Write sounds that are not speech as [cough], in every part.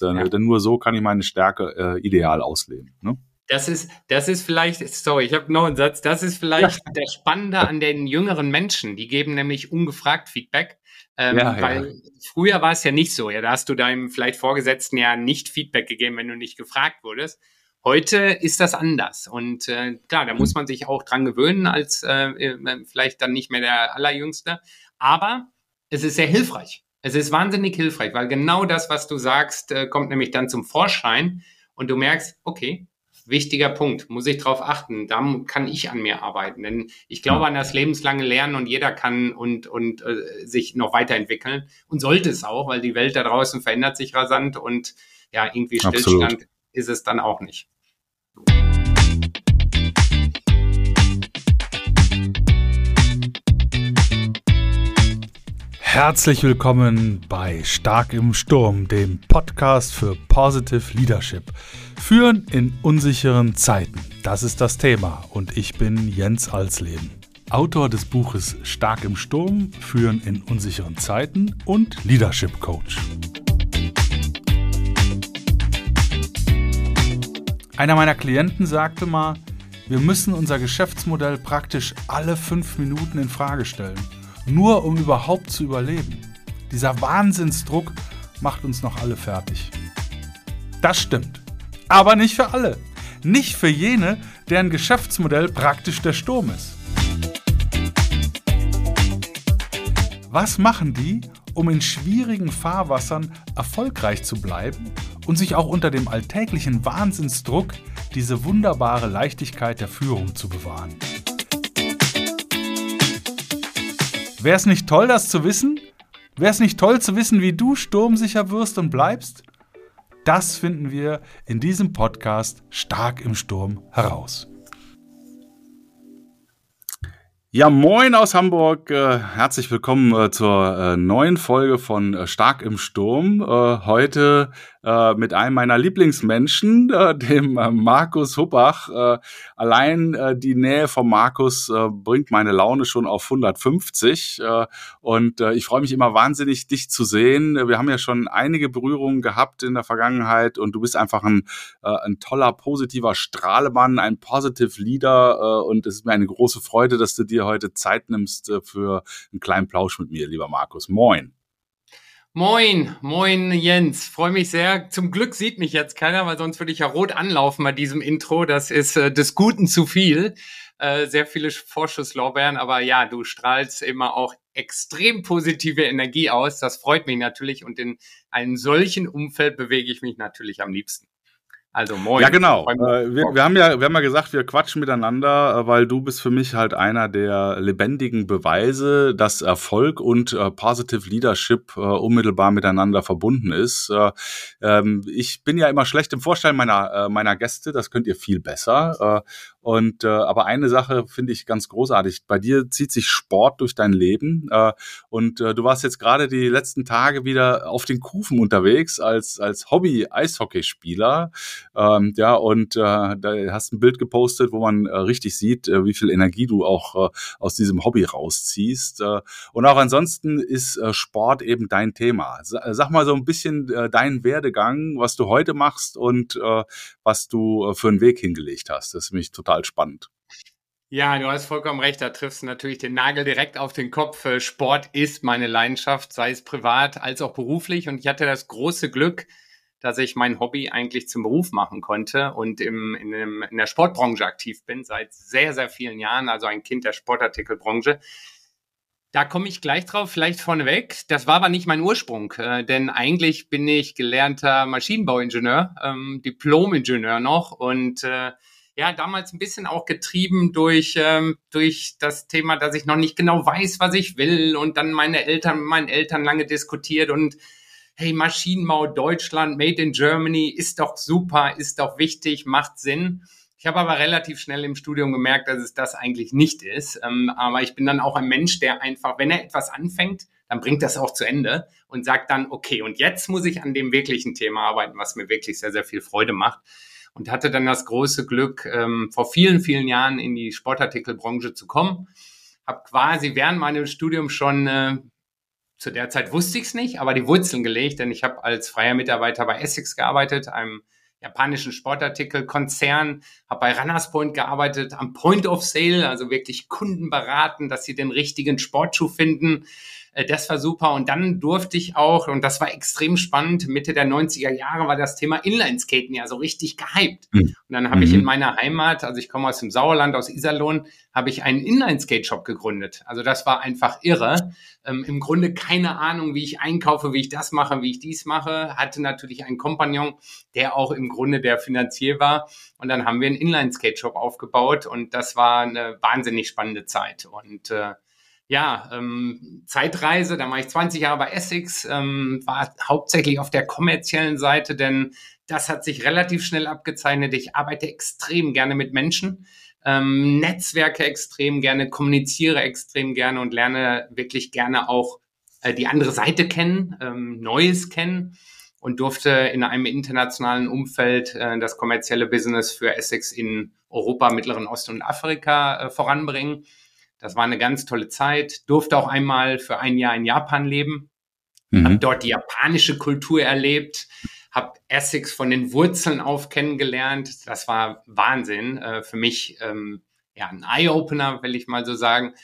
Denn, ja. denn nur so kann ich meine Stärke äh, ideal ausleben. Ne? Das ist, das ist vielleicht, sorry, ich habe noch einen Satz, das ist vielleicht ja. [laughs] der Spannende an den jüngeren Menschen. Die geben nämlich ungefragt Feedback. Ähm, ja, weil ja. früher war es ja nicht so. Ja, da hast du deinem vielleicht Vorgesetzten ja nicht Feedback gegeben, wenn du nicht gefragt wurdest. Heute ist das anders. Und äh, klar, da muss man sich auch dran gewöhnen, als äh, äh, vielleicht dann nicht mehr der Allerjüngste. Aber es ist sehr hilfreich. Es ist wahnsinnig hilfreich, weil genau das, was du sagst, äh, kommt nämlich dann zum Vorschein und du merkst, okay, wichtiger Punkt, muss ich darauf achten, da kann ich an mir arbeiten, denn ich glaube an das lebenslange Lernen und jeder kann und, und äh, sich noch weiterentwickeln und sollte es auch, weil die Welt da draußen verändert sich rasant und ja, irgendwie Stillstand Absolut. ist es dann auch nicht. Herzlich willkommen bei Stark im Sturm, dem Podcast für Positive Leadership. Führen in unsicheren Zeiten, das ist das Thema und ich bin Jens Alsleben. Autor des Buches Stark im Sturm, Führen in unsicheren Zeiten und Leadership Coach. Einer meiner Klienten sagte mal, wir müssen unser Geschäftsmodell praktisch alle fünf Minuten in Frage stellen nur um überhaupt zu überleben. Dieser Wahnsinnsdruck macht uns noch alle fertig. Das stimmt. Aber nicht für alle. Nicht für jene, deren Geschäftsmodell praktisch der Sturm ist. Was machen die, um in schwierigen Fahrwassern erfolgreich zu bleiben und sich auch unter dem alltäglichen Wahnsinnsdruck diese wunderbare Leichtigkeit der Führung zu bewahren? Wäre es nicht toll, das zu wissen? Wäre es nicht toll zu wissen, wie du sturmsicher wirst und bleibst? Das finden wir in diesem Podcast Stark im Sturm heraus. Ja, moin aus Hamburg. Äh, herzlich willkommen äh, zur äh, neuen Folge von Stark im Sturm. Heute äh, mit einem meiner Lieblingsmenschen, [laughs] äh, dem äh, Markus Huppach. Äh, allein äh, die Nähe von Markus bringt meine Laune schon auf 150 äh, und ich freue mich immer wahnsinnig, dich zu sehen. Wir haben ja schon einige Berührungen gehabt in der Vergangenheit und du bist einfach ein, ein toller, positiver Strahlemann, ein Positive Leader und es ist mir eine große Freude, dass du dir heute Zeit nimmst für einen kleinen Plausch mit mir, lieber Markus. Moin. Moin, moin Jens, freue mich sehr. Zum Glück sieht mich jetzt keiner, weil sonst würde ich ja rot anlaufen bei diesem Intro. Das ist äh, des Guten zu viel. Äh, sehr viele Vorschusslorbeeren, aber ja, du strahlst immer auch extrem positive Energie aus. Das freut mich natürlich und in einem solchen Umfeld bewege ich mich natürlich am liebsten. Also moin. Ja, genau. Äh, wir, wir, haben ja, wir haben ja gesagt, wir quatschen miteinander, äh, weil du bist für mich halt einer der lebendigen Beweise, dass Erfolg und äh, Positive Leadership äh, unmittelbar miteinander verbunden ist. Äh, ähm, ich bin ja immer schlecht im Vorstellen meiner, äh, meiner Gäste, das könnt ihr viel besser. Und äh, aber eine Sache finde ich ganz großartig. Bei dir zieht sich Sport durch dein Leben. Äh, und äh, du warst jetzt gerade die letzten Tage wieder auf den Kufen unterwegs als, als Hobby-Eishockeyspieler. Ähm, ja, und äh, da hast ein Bild gepostet, wo man äh, richtig sieht, äh, wie viel Energie du auch äh, aus diesem Hobby rausziehst. Äh, und auch ansonsten ist äh, Sport eben dein Thema. Sag mal so ein bisschen äh, deinen Werdegang, was du heute machst und äh, was du äh, für einen Weg hingelegt hast. Das ist mich total spannend. Ja, du hast vollkommen recht. Da triffst du natürlich den Nagel direkt auf den Kopf. Äh, Sport ist meine Leidenschaft, sei es privat als auch beruflich. Und ich hatte das große Glück, dass ich mein Hobby eigentlich zum Beruf machen konnte und im, in, dem, in der Sportbranche aktiv bin seit sehr, sehr vielen Jahren, also ein Kind der Sportartikelbranche. Da komme ich gleich drauf, vielleicht vorneweg. Das war aber nicht mein Ursprung, äh, denn eigentlich bin ich gelernter Maschinenbauingenieur, ähm, Diplom-Ingenieur noch und äh, ja, damals ein bisschen auch getrieben durch, ähm, durch das Thema, dass ich noch nicht genau weiß, was ich will und dann meine Eltern, meinen Eltern lange diskutiert und hey, Maschinenbau Deutschland, Made in Germany ist doch super, ist doch wichtig, macht Sinn. Ich habe aber relativ schnell im Studium gemerkt, dass es das eigentlich nicht ist. Ähm, aber ich bin dann auch ein Mensch, der einfach, wenn er etwas anfängt, dann bringt das auch zu Ende und sagt dann, okay, und jetzt muss ich an dem wirklichen Thema arbeiten, was mir wirklich sehr, sehr viel Freude macht und hatte dann das große Glück, ähm, vor vielen, vielen Jahren in die Sportartikelbranche zu kommen. Habe quasi während meines Studiums schon äh, zu der Zeit wusste ich es nicht, aber die Wurzeln gelegt, denn ich habe als freier Mitarbeiter bei Essex gearbeitet, einem japanischen Sportartikelkonzern, habe bei Runners Point gearbeitet, am Point of Sale, also wirklich Kunden beraten, dass sie den richtigen Sportschuh finden. Äh, das war super. Und dann durfte ich auch, und das war extrem spannend, Mitte der 90er Jahre war das Thema Inlineskaten ja so richtig gehypt. Mhm. Und dann habe ich in mhm. meiner Heimat, also ich komme aus dem Sauerland, aus Iserlohn, habe ich einen Inline-Skate-Shop gegründet. Also das war einfach irre. Ähm, Im Grunde keine Ahnung, wie ich einkaufe, wie ich das mache, wie ich dies mache. Hatte natürlich einen Kompagnon, der auch im Grunde der Finanzier war. Und dann haben wir einen Inline-Skate-Shop aufgebaut und das war eine wahnsinnig spannende Zeit. Und äh, ja, ähm, Zeitreise, da war ich 20 Jahre bei Essex, ähm, war hauptsächlich auf der kommerziellen Seite, denn das hat sich relativ schnell abgezeichnet. Ich arbeite extrem gerne mit Menschen, ähm, Netzwerke extrem gerne, kommuniziere extrem gerne und lerne wirklich gerne auch äh, die andere Seite kennen, ähm, Neues kennen und durfte in einem internationalen Umfeld äh, das kommerzielle Business für Essex in Europa, Mittleren Osten und Afrika äh, voranbringen das war eine ganz tolle Zeit. Durfte auch einmal für ein Jahr in Japan leben. Mhm. Habe dort die japanische Kultur erlebt. Habe Essex von den Wurzeln auf kennengelernt. Das war Wahnsinn. Äh, für mich ähm, ja ein Eye-Opener, will ich mal so sagen.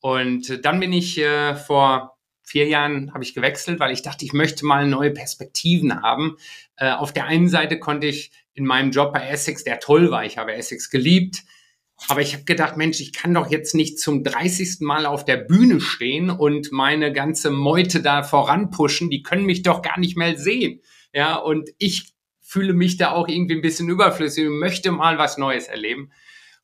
Und dann bin ich äh, vor vier Jahren habe ich gewechselt, weil ich dachte, ich möchte mal neue Perspektiven haben. Äh, auf der einen Seite konnte ich in meinem Job bei Essex, der toll war, ich habe Essex geliebt, aber ich habe gedacht, Mensch, ich kann doch jetzt nicht zum 30. Mal auf der Bühne stehen und meine ganze Meute da voranpushen. Die können mich doch gar nicht mehr sehen. Ja, und ich fühle mich da auch irgendwie ein bisschen überflüssig und möchte mal was Neues erleben.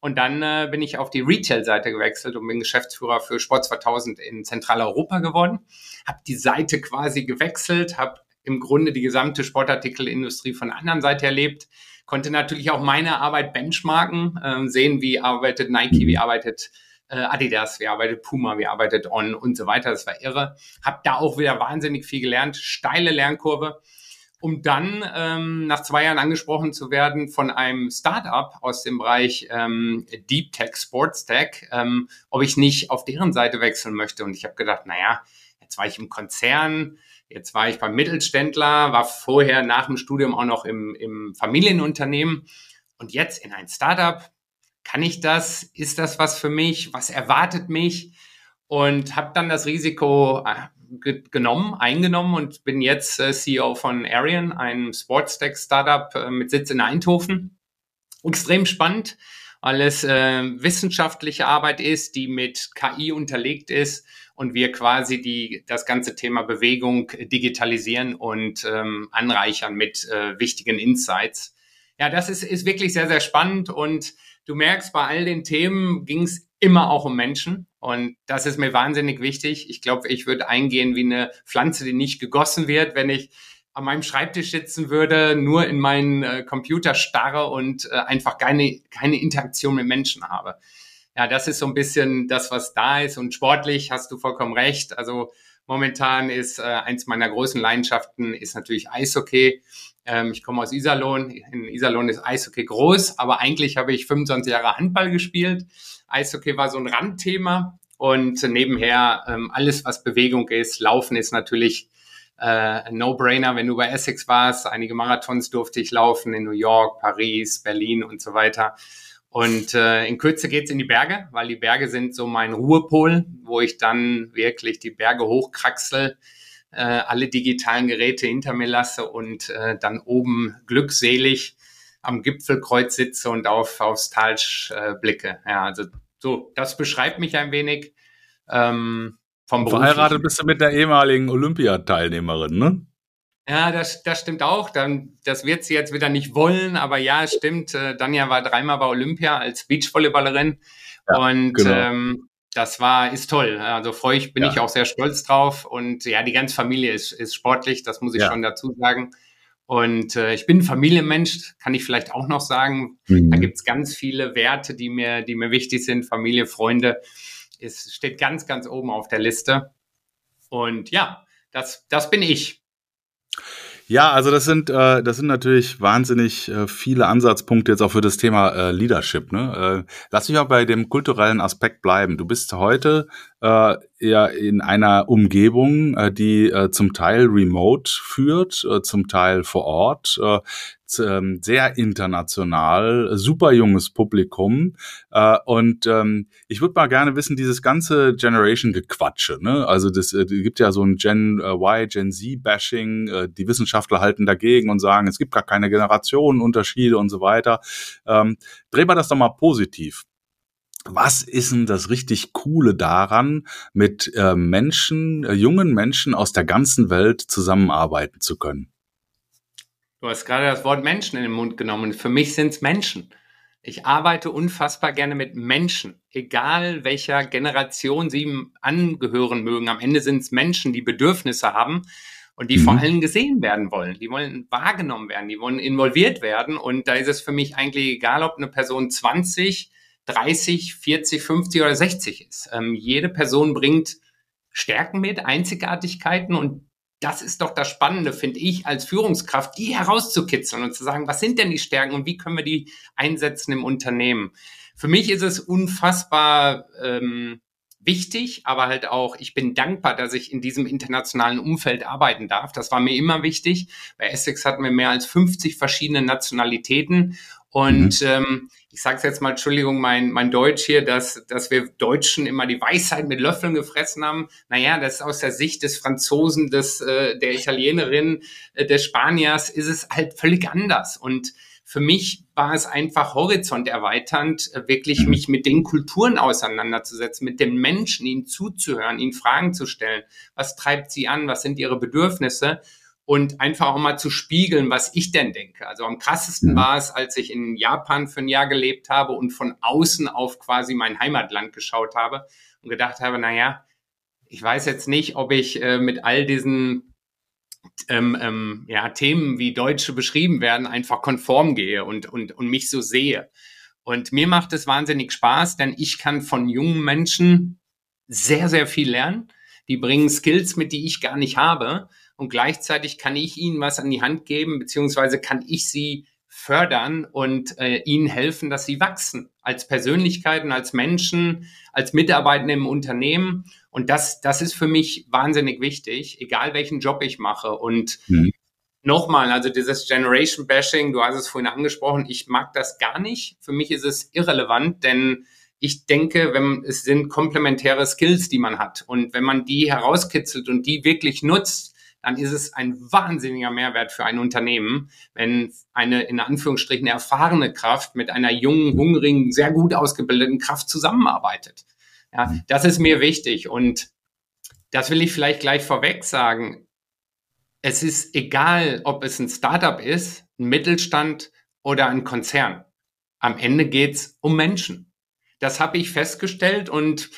Und dann äh, bin ich auf die Retail-Seite gewechselt und bin Geschäftsführer für Sport 2000 in Zentraleuropa geworden. Habe die Seite quasi gewechselt, habe im Grunde die gesamte Sportartikelindustrie von der anderen Seite erlebt konnte natürlich auch meine Arbeit benchmarken, äh, sehen, wie arbeitet Nike, wie arbeitet äh, Adidas, wie arbeitet Puma, wie arbeitet On und so weiter. Das war irre. Hab da auch wieder wahnsinnig viel gelernt, steile Lernkurve, um dann ähm, nach zwei Jahren angesprochen zu werden von einem Startup aus dem Bereich ähm, Deep Tech, Sports Tech, ähm, ob ich nicht auf deren Seite wechseln möchte. Und ich habe gedacht, naja, jetzt war ich im Konzern, Jetzt war ich beim Mittelständler, war vorher nach dem Studium auch noch im, im Familienunternehmen und jetzt in ein Startup. Kann ich das? Ist das was für mich? Was erwartet mich? Und habe dann das Risiko äh, genommen, eingenommen und bin jetzt äh, CEO von Arian, einem Sportstech-Startup äh, mit Sitz in Eindhoven. Extrem spannend, weil es äh, wissenschaftliche Arbeit ist, die mit KI unterlegt ist und wir quasi die, das ganze Thema Bewegung digitalisieren und ähm, anreichern mit äh, wichtigen Insights. Ja, das ist, ist wirklich sehr, sehr spannend und du merkst, bei all den Themen ging es immer auch um Menschen und das ist mir wahnsinnig wichtig. Ich glaube, ich würde eingehen wie eine Pflanze, die nicht gegossen wird, wenn ich an meinem Schreibtisch sitzen würde, nur in meinen äh, Computer starre und äh, einfach keine, keine Interaktion mit Menschen habe ja, das ist so ein bisschen das, was da ist. Und sportlich hast du vollkommen recht. Also momentan ist äh, eins meiner großen Leidenschaften ist natürlich Eishockey. Ähm, ich komme aus Iserlohn. In Iserlohn ist Eishockey groß, aber eigentlich habe ich 25 Jahre Handball gespielt. Eishockey war so ein Randthema. Und nebenher ähm, alles, was Bewegung ist, Laufen ist natürlich äh, No-Brainer, wenn du bei Essex warst. Einige Marathons durfte ich laufen in New York, Paris, Berlin und so weiter. Und äh, in Kürze geht's in die Berge, weil die Berge sind so mein Ruhepol, wo ich dann wirklich die Berge hochkraxel, äh, alle digitalen Geräte hinter mir lasse und äh, dann oben glückselig am Gipfelkreuz sitze und auf, aufs Tal äh, blicke. Ja, also so, das beschreibt mich ein wenig. Ähm, vom Verheiratet bist du mit der ehemaligen Olympiateilnehmerin, ne? Ja, das, das stimmt auch. Dann, das wird sie jetzt wieder nicht wollen, aber ja, es stimmt. Äh, Danja war dreimal bei Olympia als Beachvolleyballerin ja, und genau. ähm, das war ist toll. Also freue ich, bin ja. ich auch sehr stolz drauf und ja, die ganze Familie ist, ist sportlich, das muss ich ja. schon dazu sagen. Und äh, ich bin ein Familienmensch, kann ich vielleicht auch noch sagen. Mhm. Da gibt's ganz viele Werte, die mir, die mir wichtig sind. Familie, Freunde, es steht ganz, ganz oben auf der Liste. Und ja, das, das bin ich. Ja, also das sind äh, das sind natürlich wahnsinnig äh, viele Ansatzpunkte jetzt auch für das Thema äh, Leadership. Ne? Äh, lass mich auch bei dem kulturellen Aspekt bleiben. Du bist heute äh, ja in einer Umgebung, äh, die äh, zum Teil remote führt, äh, zum Teil vor Ort, äh, ähm, sehr international, super junges Publikum. Äh, und ähm, ich würde mal gerne wissen, dieses ganze Generation-Gequatsche, ne? Also das äh, gibt ja so ein Gen äh, Y, Gen Z-Bashing, äh, die Wissenschaftler halten dagegen und sagen, es gibt gar keine Generationenunterschiede und so weiter. Ähm, drehen wir das doch mal positiv was ist denn das richtig Coole daran, mit äh, Menschen, äh, jungen Menschen aus der ganzen Welt zusammenarbeiten zu können? Du hast gerade das Wort Menschen in den Mund genommen. Für mich sind es Menschen. Ich arbeite unfassbar gerne mit Menschen, egal welcher Generation sie angehören mögen. Am Ende sind es Menschen, die Bedürfnisse haben und die mhm. vor allem gesehen werden wollen. Die wollen wahrgenommen werden, die wollen involviert werden. Und da ist es für mich eigentlich egal, ob eine Person 20, 30, 40, 50 oder 60 ist. Ähm, jede Person bringt Stärken mit, Einzigartigkeiten und das ist doch das Spannende, finde ich, als Führungskraft, die herauszukitzeln und zu sagen, was sind denn die Stärken und wie können wir die einsetzen im Unternehmen. Für mich ist es unfassbar ähm, wichtig, aber halt auch, ich bin dankbar, dass ich in diesem internationalen Umfeld arbeiten darf. Das war mir immer wichtig. Bei Essex hatten wir mehr als 50 verschiedene Nationalitäten und mhm. ähm, ich sage jetzt mal, Entschuldigung, mein, mein Deutsch hier, dass, dass wir Deutschen immer die Weisheit mit Löffeln gefressen haben. Naja, das ist aus der Sicht des Franzosen, des, äh, der Italienerin, äh, des Spaniers, ist es halt völlig anders. Und für mich war es einfach horizonterweiternd, äh, wirklich mhm. mich mit den Kulturen auseinanderzusetzen, mit den Menschen, ihnen zuzuhören, ihnen Fragen zu stellen. Was treibt sie an? Was sind ihre Bedürfnisse? Und einfach auch mal zu spiegeln, was ich denn denke. Also am krassesten mhm. war es, als ich in Japan für ein Jahr gelebt habe und von außen auf quasi mein Heimatland geschaut habe und gedacht habe, na ja, ich weiß jetzt nicht, ob ich äh, mit all diesen ähm, ähm, ja, Themen, wie Deutsche beschrieben werden, einfach konform gehe und, und, und mich so sehe. Und mir macht es wahnsinnig Spaß, denn ich kann von jungen Menschen sehr, sehr viel lernen. Die bringen Skills mit, die ich gar nicht habe und gleichzeitig kann ich ihnen was an die Hand geben, beziehungsweise kann ich sie fördern und äh, ihnen helfen, dass sie wachsen als Persönlichkeiten, als Menschen, als Mitarbeitende im Unternehmen. Und das, das ist für mich wahnsinnig wichtig, egal welchen Job ich mache. Und mhm. nochmal, also dieses Generation Bashing, du hast es vorhin angesprochen, ich mag das gar nicht. Für mich ist es irrelevant, denn ich denke, wenn, es sind komplementäre Skills, die man hat. Und wenn man die herauskitzelt und die wirklich nutzt, dann ist es ein wahnsinniger Mehrwert für ein Unternehmen, wenn eine in Anführungsstrichen erfahrene Kraft mit einer jungen, hungrigen, sehr gut ausgebildeten Kraft zusammenarbeitet. Ja, das ist mir wichtig und das will ich vielleicht gleich vorweg sagen. Es ist egal, ob es ein Startup ist, ein Mittelstand oder ein Konzern. Am Ende geht's um Menschen. Das habe ich festgestellt und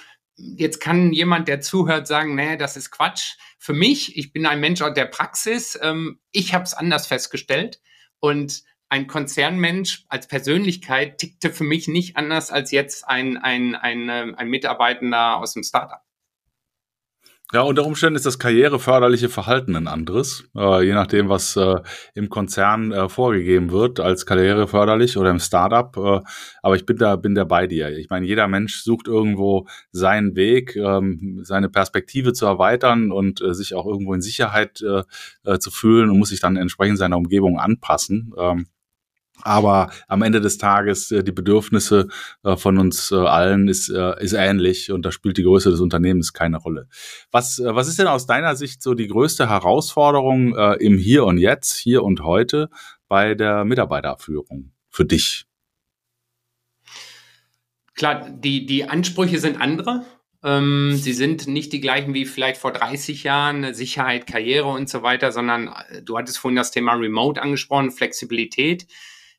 jetzt kann jemand, der zuhört, sagen, nee, das ist Quatsch. Für mich, ich bin ein Mensch aus der Praxis, ähm, ich habe es anders festgestellt und ein Konzernmensch als Persönlichkeit tickte für mich nicht anders als jetzt ein, ein, ein, ähm, ein Mitarbeitender aus dem Startup. Ja, unter Umständen ist das karriereförderliche Verhalten ein anderes, äh, je nachdem, was äh, im Konzern äh, vorgegeben wird als karriereförderlich oder im Startup. Äh, aber ich bin da, bin da bei dir. Ich meine, jeder Mensch sucht irgendwo seinen Weg, ähm, seine Perspektive zu erweitern und äh, sich auch irgendwo in Sicherheit äh, zu fühlen und muss sich dann entsprechend seiner Umgebung anpassen. Ähm, aber am Ende des Tages äh, die Bedürfnisse äh, von uns äh, allen ist, ist ähnlich und da spielt die Größe des Unternehmens keine Rolle. Was, was ist denn aus deiner Sicht so die größte Herausforderung im Hier und Jetzt, hier und heute bei der Mitarbeiterführung für dich? Klar, die, die Ansprüche sind andere. Ähm, sie sind nicht die gleichen wie vielleicht vor 30 Jahren, Sicherheit, Karriere und so weiter, sondern du hattest vorhin das Thema Remote angesprochen, Flexibilität.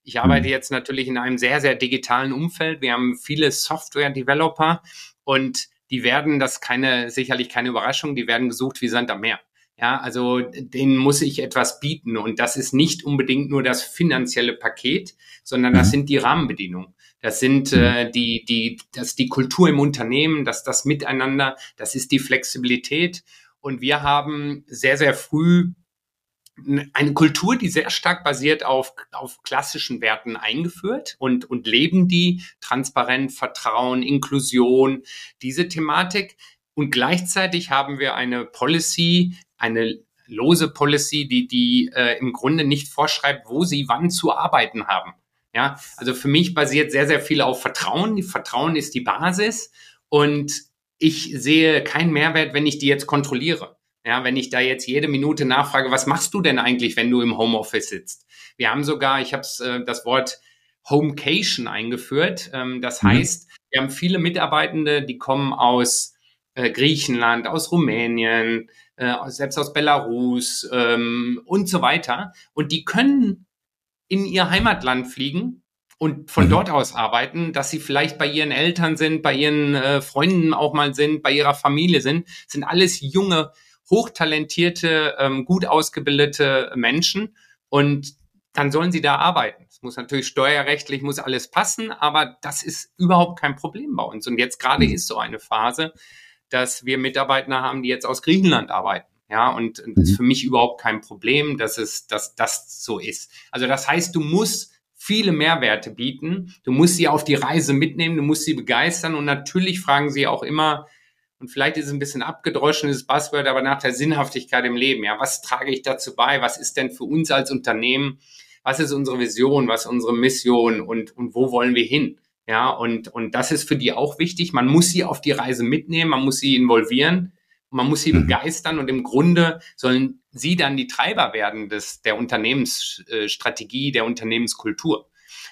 Ich arbeite mhm. jetzt natürlich in einem sehr, sehr digitalen Umfeld. Wir haben viele Software-Developer und die werden, das keine, sicherlich keine Überraschung, die werden gesucht wie Sand am Meer. Ja, also denen muss ich etwas bieten und das ist nicht unbedingt nur das finanzielle Paket, sondern das mhm. sind die Rahmenbedingungen. Das sind mhm. äh, die, die, das die Kultur im Unternehmen, das das Miteinander, das ist die Flexibilität. Und wir haben sehr, sehr früh eine Kultur, die sehr stark basiert auf, auf klassischen Werten eingeführt und, und leben die. Transparent, Vertrauen, Inklusion, diese Thematik. Und gleichzeitig haben wir eine Policy, eine lose Policy, die, die äh, im Grunde nicht vorschreibt, wo sie wann zu arbeiten haben. Ja, also für mich basiert sehr, sehr viel auf Vertrauen. Vertrauen ist die Basis und ich sehe keinen Mehrwert, wenn ich die jetzt kontrolliere. Ja, wenn ich da jetzt jede Minute nachfrage, was machst du denn eigentlich, wenn du im Homeoffice sitzt? Wir haben sogar, ich habe äh, das Wort Homecation eingeführt. Ähm, das mhm. heißt, wir haben viele Mitarbeitende, die kommen aus äh, Griechenland, aus Rumänien, äh, selbst aus Belarus ähm, und so weiter. Und die können in ihr Heimatland fliegen und von mhm. dort aus arbeiten, dass sie vielleicht bei ihren Eltern sind, bei ihren äh, Freunden auch mal sind, bei ihrer Familie sind, sind alles junge, hochtalentierte, ähm, gut ausgebildete Menschen und dann sollen sie da arbeiten. Es muss natürlich steuerrechtlich, muss alles passen, aber das ist überhaupt kein Problem bei uns. Und jetzt gerade mhm. ist so eine Phase, dass wir Mitarbeiter haben, die jetzt aus Griechenland arbeiten. Ja, und das ist mhm. für mich überhaupt kein Problem, dass es, dass das so ist. Also das heißt, du musst viele Mehrwerte bieten. Du musst sie auf die Reise mitnehmen, du musst sie begeistern und natürlich fragen sie auch immer, und vielleicht ist es ein bisschen abgedroschenes Buzzword, aber nach der Sinnhaftigkeit im Leben. Ja, was trage ich dazu bei? Was ist denn für uns als Unternehmen? Was ist unsere Vision? Was ist unsere Mission? Und, und wo wollen wir hin? Ja, und, und das ist für die auch wichtig. Man muss sie auf die Reise mitnehmen, man muss sie involvieren, man muss sie mhm. begeistern und im Grunde sollen sie dann die Treiber werden des, der Unternehmensstrategie, der Unternehmenskultur.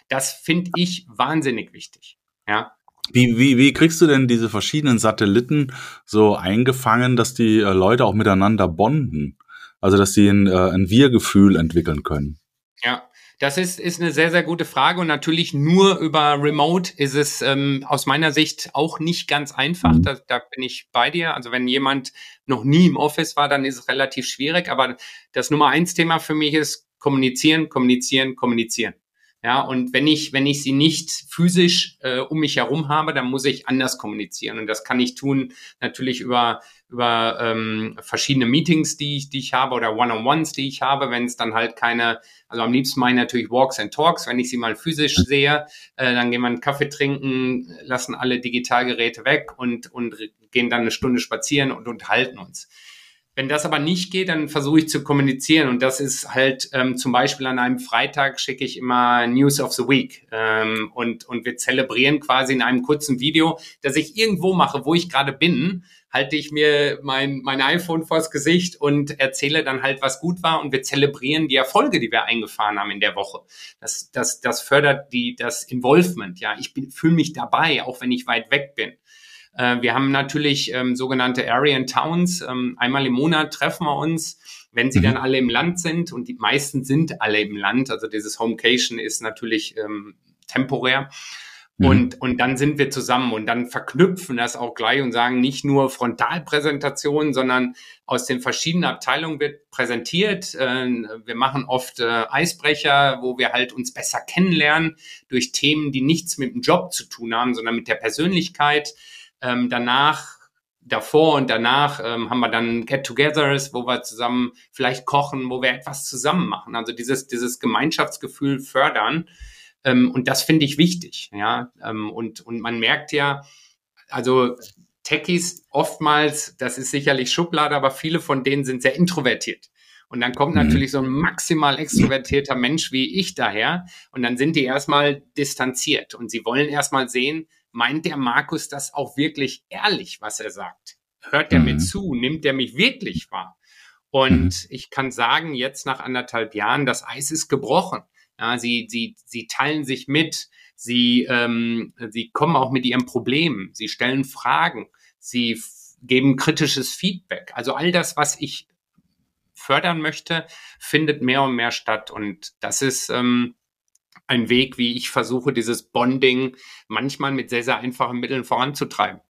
Das finde ich wahnsinnig wichtig. Ja. Wie, wie, wie kriegst du denn diese verschiedenen Satelliten so eingefangen, dass die äh, Leute auch miteinander bonden? Also, dass sie ein, äh, ein Wir-Gefühl entwickeln können? Ja, das ist, ist eine sehr, sehr gute Frage und natürlich nur über Remote ist es ähm, aus meiner Sicht auch nicht ganz einfach. Mhm. Da, da bin ich bei dir. Also wenn jemand noch nie im Office war, dann ist es relativ schwierig. Aber das Nummer eins Thema für mich ist kommunizieren, kommunizieren, kommunizieren. Ja, und wenn ich, wenn ich sie nicht physisch äh, um mich herum habe, dann muss ich anders kommunizieren. Und das kann ich tun natürlich über, über ähm, verschiedene Meetings, die ich, die ich habe oder One-on-Ones, die ich habe, wenn es dann halt keine, also am liebsten meine natürlich Walks and Talks, wenn ich sie mal physisch sehe, äh, dann gehen wir einen Kaffee trinken, lassen alle Digitalgeräte weg und, und gehen dann eine Stunde spazieren und unterhalten uns. Wenn das aber nicht geht, dann versuche ich zu kommunizieren und das ist halt ähm, zum Beispiel an einem Freitag schicke ich immer News of the Week ähm, und, und wir zelebrieren quasi in einem kurzen Video, das ich irgendwo mache, wo ich gerade bin, halte ich mir mein, mein iPhone vors Gesicht und erzähle dann halt, was gut war und wir zelebrieren die Erfolge, die wir eingefahren haben in der Woche. Das, das, das fördert die, das Involvement, ja. Ich fühle mich dabei, auch wenn ich weit weg bin. Äh, wir haben natürlich ähm, sogenannte Aryan Towns. Ähm, einmal im Monat treffen wir uns, wenn sie mhm. dann alle im Land sind und die meisten sind alle im Land. Also dieses Homecation ist natürlich ähm, temporär. Mhm. Und, und dann sind wir zusammen und dann verknüpfen das auch gleich und sagen nicht nur Frontalpräsentationen, sondern aus den verschiedenen Abteilungen wird präsentiert. Äh, wir machen oft äh, Eisbrecher, wo wir halt uns besser kennenlernen durch Themen, die nichts mit dem Job zu tun haben, sondern mit der Persönlichkeit. Ähm, danach, davor und danach ähm, haben wir dann Get-togethers, wo wir zusammen vielleicht kochen, wo wir etwas zusammen machen. Also dieses, dieses Gemeinschaftsgefühl fördern. Ähm, und das finde ich wichtig. Ja, ähm, und, und man merkt ja, also Techies oftmals, das ist sicherlich Schublade, aber viele von denen sind sehr introvertiert. Und dann kommt mhm. natürlich so ein maximal extrovertierter Mensch wie ich daher. Und dann sind die erstmal distanziert und sie wollen erstmal sehen, meint der Markus das auch wirklich ehrlich, was er sagt? Hört er mhm. mir zu? Nimmt er mich wirklich wahr? Und mhm. ich kann sagen, jetzt nach anderthalb Jahren, das Eis ist gebrochen. Ja, sie, sie, sie teilen sich mit, sie, ähm, sie kommen auch mit ihren Problemen, sie stellen Fragen, sie geben kritisches Feedback. Also all das, was ich fördern möchte, findet mehr und mehr statt. Und das ist, ähm, ein Weg, wie ich versuche, dieses Bonding manchmal mit sehr, sehr einfachen Mitteln voranzutreiben.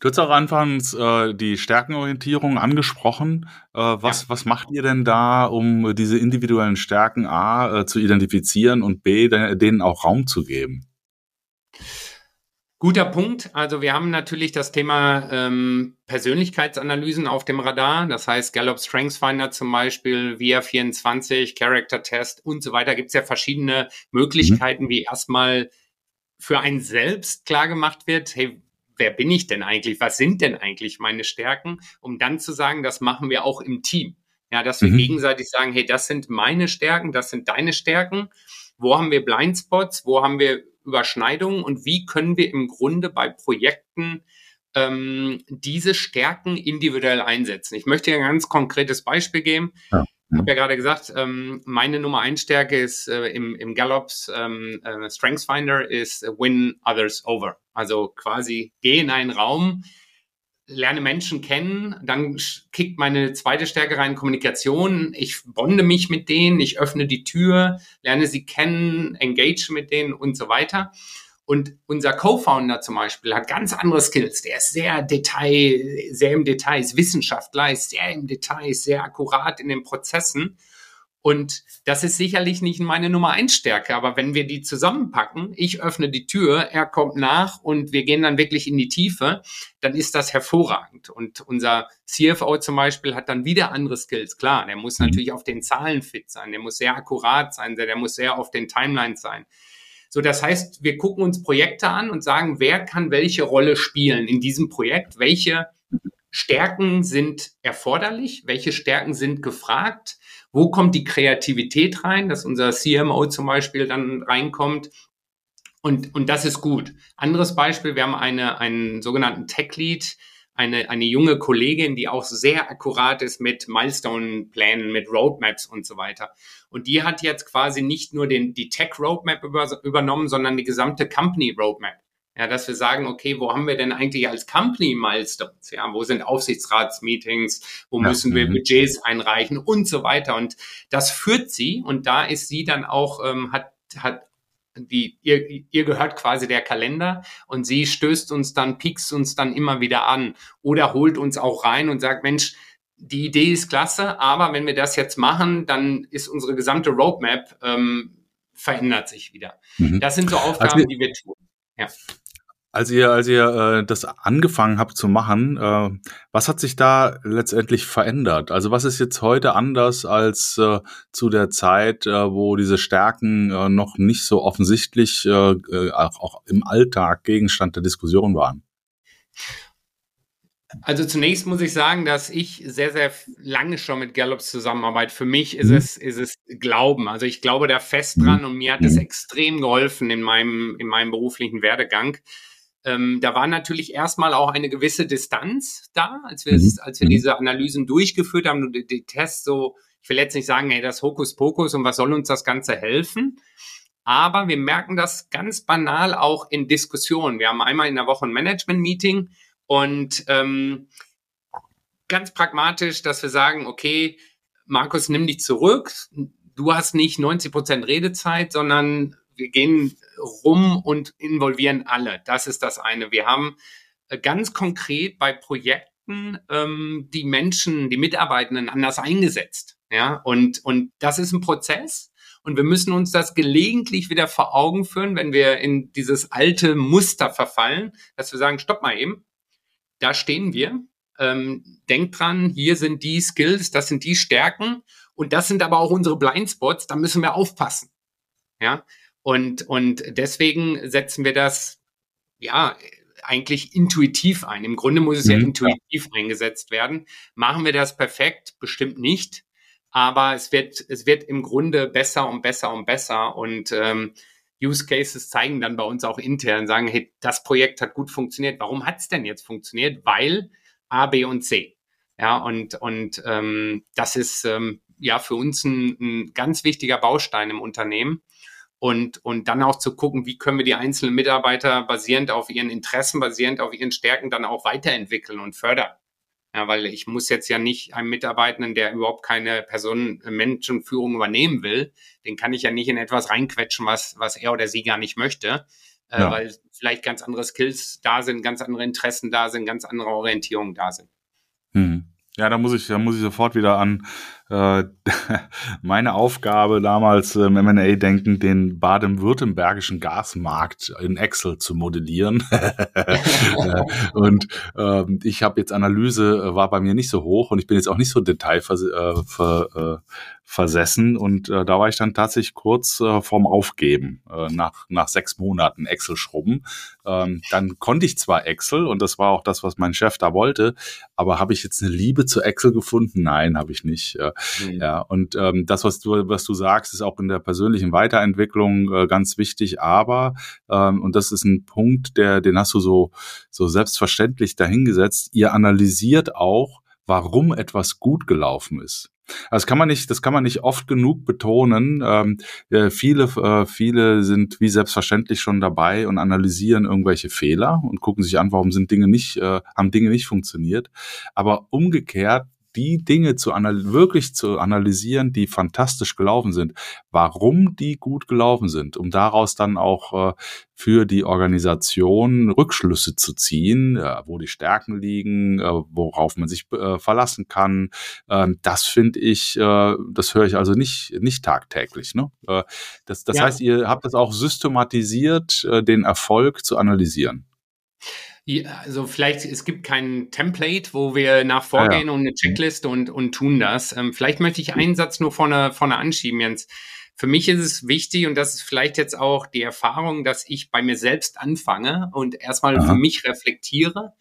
Du hast auch anfangs äh, die Stärkenorientierung angesprochen. Äh, was, ja. was macht ihr denn da, um diese individuellen Stärken A äh, zu identifizieren und B denen auch Raum zu geben? Guter Punkt. Also wir haben natürlich das Thema ähm, Persönlichkeitsanalysen auf dem Radar. Das heißt Gallup Strengths Finder zum Beispiel, VIA24, Character Test und so weiter. Gibt es ja verschiedene Möglichkeiten, mhm. wie erstmal für einen selbst klar gemacht wird, hey, wer bin ich denn eigentlich? Was sind denn eigentlich meine Stärken? Um dann zu sagen, das machen wir auch im Team. Ja, dass wir mhm. gegenseitig sagen, hey, das sind meine Stärken, das sind deine Stärken. Wo haben wir Blindspots? Wo haben wir Überschneidungen? Und wie können wir im Grunde bei Projekten ähm, diese Stärken individuell einsetzen? Ich möchte ein ganz konkretes Beispiel geben. Ja. Ich habe ja gerade gesagt, ähm, meine Nummer eins Stärke ist äh, im, im Gallops ähm, äh, Strengths Finder ist win others over. Also quasi geh in einen Raum, lerne Menschen kennen, dann kickt meine zweite Stärke rein Kommunikation. Ich bonde mich mit denen, ich öffne die Tür, lerne sie kennen, engage mit denen und so weiter. Und unser Co-Founder zum Beispiel hat ganz andere Skills. Der ist sehr Detail, sehr im Detail, ist Wissenschaftler, ist sehr im Detail, ist sehr akkurat in den Prozessen. Und das ist sicherlich nicht meine Nummer eins Stärke, aber wenn wir die zusammenpacken, ich öffne die Tür, er kommt nach und wir gehen dann wirklich in die Tiefe, dann ist das hervorragend. Und unser CFO zum Beispiel hat dann wieder andere Skills. Klar, der muss mhm. natürlich auf den Zahlen fit sein, der muss sehr akkurat sein, der muss sehr auf den Timelines sein. So, das heißt, wir gucken uns Projekte an und sagen, wer kann welche Rolle spielen in diesem Projekt? Welche Stärken sind erforderlich? Welche Stärken sind gefragt? Wo kommt die Kreativität rein, dass unser CMO zum Beispiel dann reinkommt? Und, und das ist gut. Anderes Beispiel, wir haben eine, einen sogenannten Tech Lead, eine, eine junge Kollegin, die auch sehr akkurat ist mit Milestone-Plänen, mit Roadmaps und so weiter. Und die hat jetzt quasi nicht nur den, die Tech-Roadmap über, übernommen, sondern die gesamte Company-Roadmap. Ja, dass wir sagen, okay, wo haben wir denn eigentlich als Company Milestones? Ja, wo sind Aufsichtsratsmeetings? Wo ja, müssen wir mhm. Budgets einreichen und so weiter? Und das führt sie und da ist sie dann auch, ähm, hat, hat die, ihr, ihr gehört quasi der Kalender und sie stößt uns dann, piekst uns dann immer wieder an oder holt uns auch rein und sagt, Mensch, die Idee ist klasse, aber wenn wir das jetzt machen, dann ist unsere gesamte Roadmap ähm, verändert sich wieder. Mhm. Das sind so Aufgaben, also, die wir tun. Ja. Als ihr, als ihr äh, das angefangen habt zu machen, äh, was hat sich da letztendlich verändert? Also was ist jetzt heute anders als äh, zu der Zeit, äh, wo diese Stärken äh, noch nicht so offensichtlich äh, äh auch, auch im Alltag Gegenstand der Diskussion waren? Also zunächst muss ich sagen, dass ich sehr, sehr lange schon mit Gallups zusammenarbeite. Für mich ist mhm. es, ist es Glauben. Also ich glaube da fest dran mhm. und mir hat es mhm. extrem geholfen in meinem, in meinem beruflichen Werdegang. Ähm, da war natürlich erstmal auch eine gewisse Distanz da, als wir, mhm. als wir mhm. diese Analysen durchgeführt haben und die, die Tests so, ich will jetzt nicht sagen, hey, das Hokuspokus und was soll uns das Ganze helfen? Aber wir merken das ganz banal auch in Diskussionen. Wir haben einmal in der Woche ein Management-Meeting und ähm, ganz pragmatisch, dass wir sagen, okay, Markus, nimm dich zurück. Du hast nicht 90 Prozent Redezeit, sondern wir gehen rum und involvieren alle. Das ist das eine. Wir haben äh, ganz konkret bei Projekten ähm, die Menschen, die Mitarbeitenden anders eingesetzt. Ja, und, und das ist ein Prozess. Und wir müssen uns das gelegentlich wieder vor Augen führen, wenn wir in dieses alte Muster verfallen, dass wir sagen, stopp mal eben, da stehen wir. Ähm, denkt dran, hier sind die Skills, das sind die Stärken und das sind aber auch unsere Blindspots, da müssen wir aufpassen. Ja, und, und deswegen setzen wir das, ja, eigentlich intuitiv ein. Im Grunde muss es mhm. ja intuitiv eingesetzt werden. Machen wir das perfekt? Bestimmt nicht. Aber es wird, es wird im Grunde besser und besser und besser. Und ähm, Use Cases zeigen dann bei uns auch intern, sagen, hey, das Projekt hat gut funktioniert. Warum hat es denn jetzt funktioniert? Weil A, B und C. Ja, und, und ähm, das ist ähm, ja für uns ein, ein ganz wichtiger Baustein im Unternehmen und, und dann auch zu gucken, wie können wir die einzelnen Mitarbeiter basierend auf ihren Interessen, basierend auf ihren Stärken dann auch weiterentwickeln und fördern. Ja, weil ich muss jetzt ja nicht einem Mitarbeitenden, der überhaupt keine Personen-Menschenführung übernehmen will, den kann ich ja nicht in etwas reinquetschen, was, was er oder sie gar nicht möchte, äh, ja. weil vielleicht ganz andere Skills da sind, ganz andere Interessen da sind, ganz andere Orientierungen da sind. Hm. Ja, da muss ich, da muss ich sofort wieder an äh, [laughs] meine Aufgabe damals im M&A-Denken, den baden-württembergischen Gasmarkt in Excel zu modellieren. [laughs] und äh, ich habe jetzt Analyse, äh, war bei mir nicht so hoch und ich bin jetzt auch nicht so detailversessen. Äh, und äh, da war ich dann tatsächlich kurz äh, vorm Aufgeben, äh, nach, nach sechs Monaten Excel-Schrubben. Ähm, dann konnte ich zwar Excel und das war auch das, was mein Chef da wollte, aber habe ich jetzt eine Liebe zu Excel gefunden? Nein, habe ich nicht. Äh, mhm. Ja, und ähm, das, was du, was du sagst, ist auch in der persönlichen Weiterentwicklung äh, ganz wichtig. Aber ähm, und das ist ein Punkt, der, den hast du so so selbstverständlich dahingesetzt. Ihr analysiert auch, warum etwas gut gelaufen ist. Also das kann man nicht, das kann man nicht oft genug betonen. Ähm, äh, viele, äh, viele sind wie selbstverständlich schon dabei und analysieren irgendwelche Fehler und gucken sich an, warum sind Dinge nicht, äh, haben Dinge nicht funktioniert. Aber umgekehrt die Dinge zu wirklich zu analysieren, die fantastisch gelaufen sind, warum die gut gelaufen sind, um daraus dann auch äh, für die Organisation Rückschlüsse zu ziehen, äh, wo die Stärken liegen, äh, worauf man sich äh, verlassen kann. Ähm, das finde ich, äh, das höre ich also nicht, nicht tagtäglich. Ne? Äh, das das ja. heißt, ihr habt das auch systematisiert, den Erfolg zu analysieren. Ja, also vielleicht, es gibt kein Template, wo wir nach vorgehen ja, ja. und eine Checkliste und, und tun das. Ähm, vielleicht möchte ich einen Satz nur vorne, vorne anschieben, Jens. Für mich ist es wichtig und das ist vielleicht jetzt auch die Erfahrung, dass ich bei mir selbst anfange und erstmal Aha. für mich reflektiere.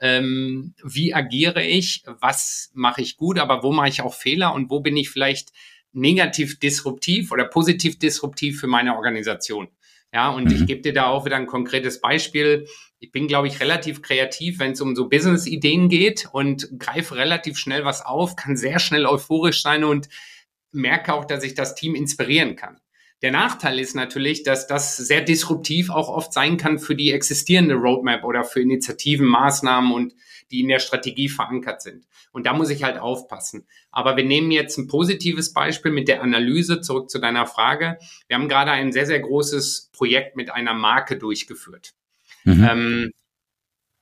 Ähm, wie agiere ich? Was mache ich gut? Aber wo mache ich auch Fehler? Und wo bin ich vielleicht negativ disruptiv oder positiv disruptiv für meine Organisation? Ja, und mhm. ich gebe dir da auch wieder ein konkretes Beispiel ich bin, glaube ich, relativ kreativ, wenn es um so Business-Ideen geht und greife relativ schnell was auf, kann sehr schnell euphorisch sein und merke auch, dass ich das Team inspirieren kann. Der Nachteil ist natürlich, dass das sehr disruptiv auch oft sein kann für die existierende Roadmap oder für Initiativen, Maßnahmen und die in der Strategie verankert sind. Und da muss ich halt aufpassen. Aber wir nehmen jetzt ein positives Beispiel mit der Analyse zurück zu deiner Frage. Wir haben gerade ein sehr, sehr großes Projekt mit einer Marke durchgeführt. Mhm. Ähm,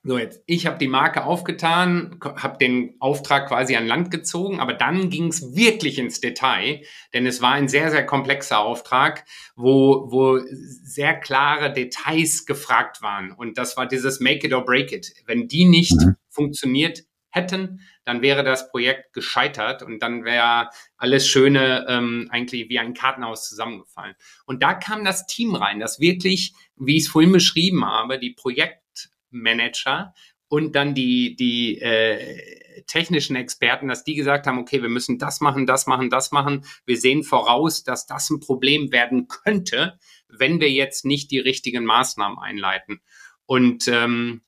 so, jetzt, ich habe die Marke aufgetan, habe den Auftrag quasi an Land gezogen, aber dann ging es wirklich ins Detail, denn es war ein sehr, sehr komplexer Auftrag, wo, wo sehr klare Details gefragt waren. Und das war dieses Make it or break it. Wenn die nicht mhm. Funktioniert hätten, dann wäre das Projekt gescheitert und dann wäre alles Schöne ähm, eigentlich wie ein Kartenhaus zusammengefallen. Und da kam das Team rein, das wirklich wie ich es vorhin beschrieben habe, die Projektmanager und dann die, die äh, technischen Experten, dass die gesagt haben, okay, wir müssen das machen, das machen, das machen. Wir sehen voraus, dass das ein Problem werden könnte, wenn wir jetzt nicht die richtigen Maßnahmen einleiten. Und ähm,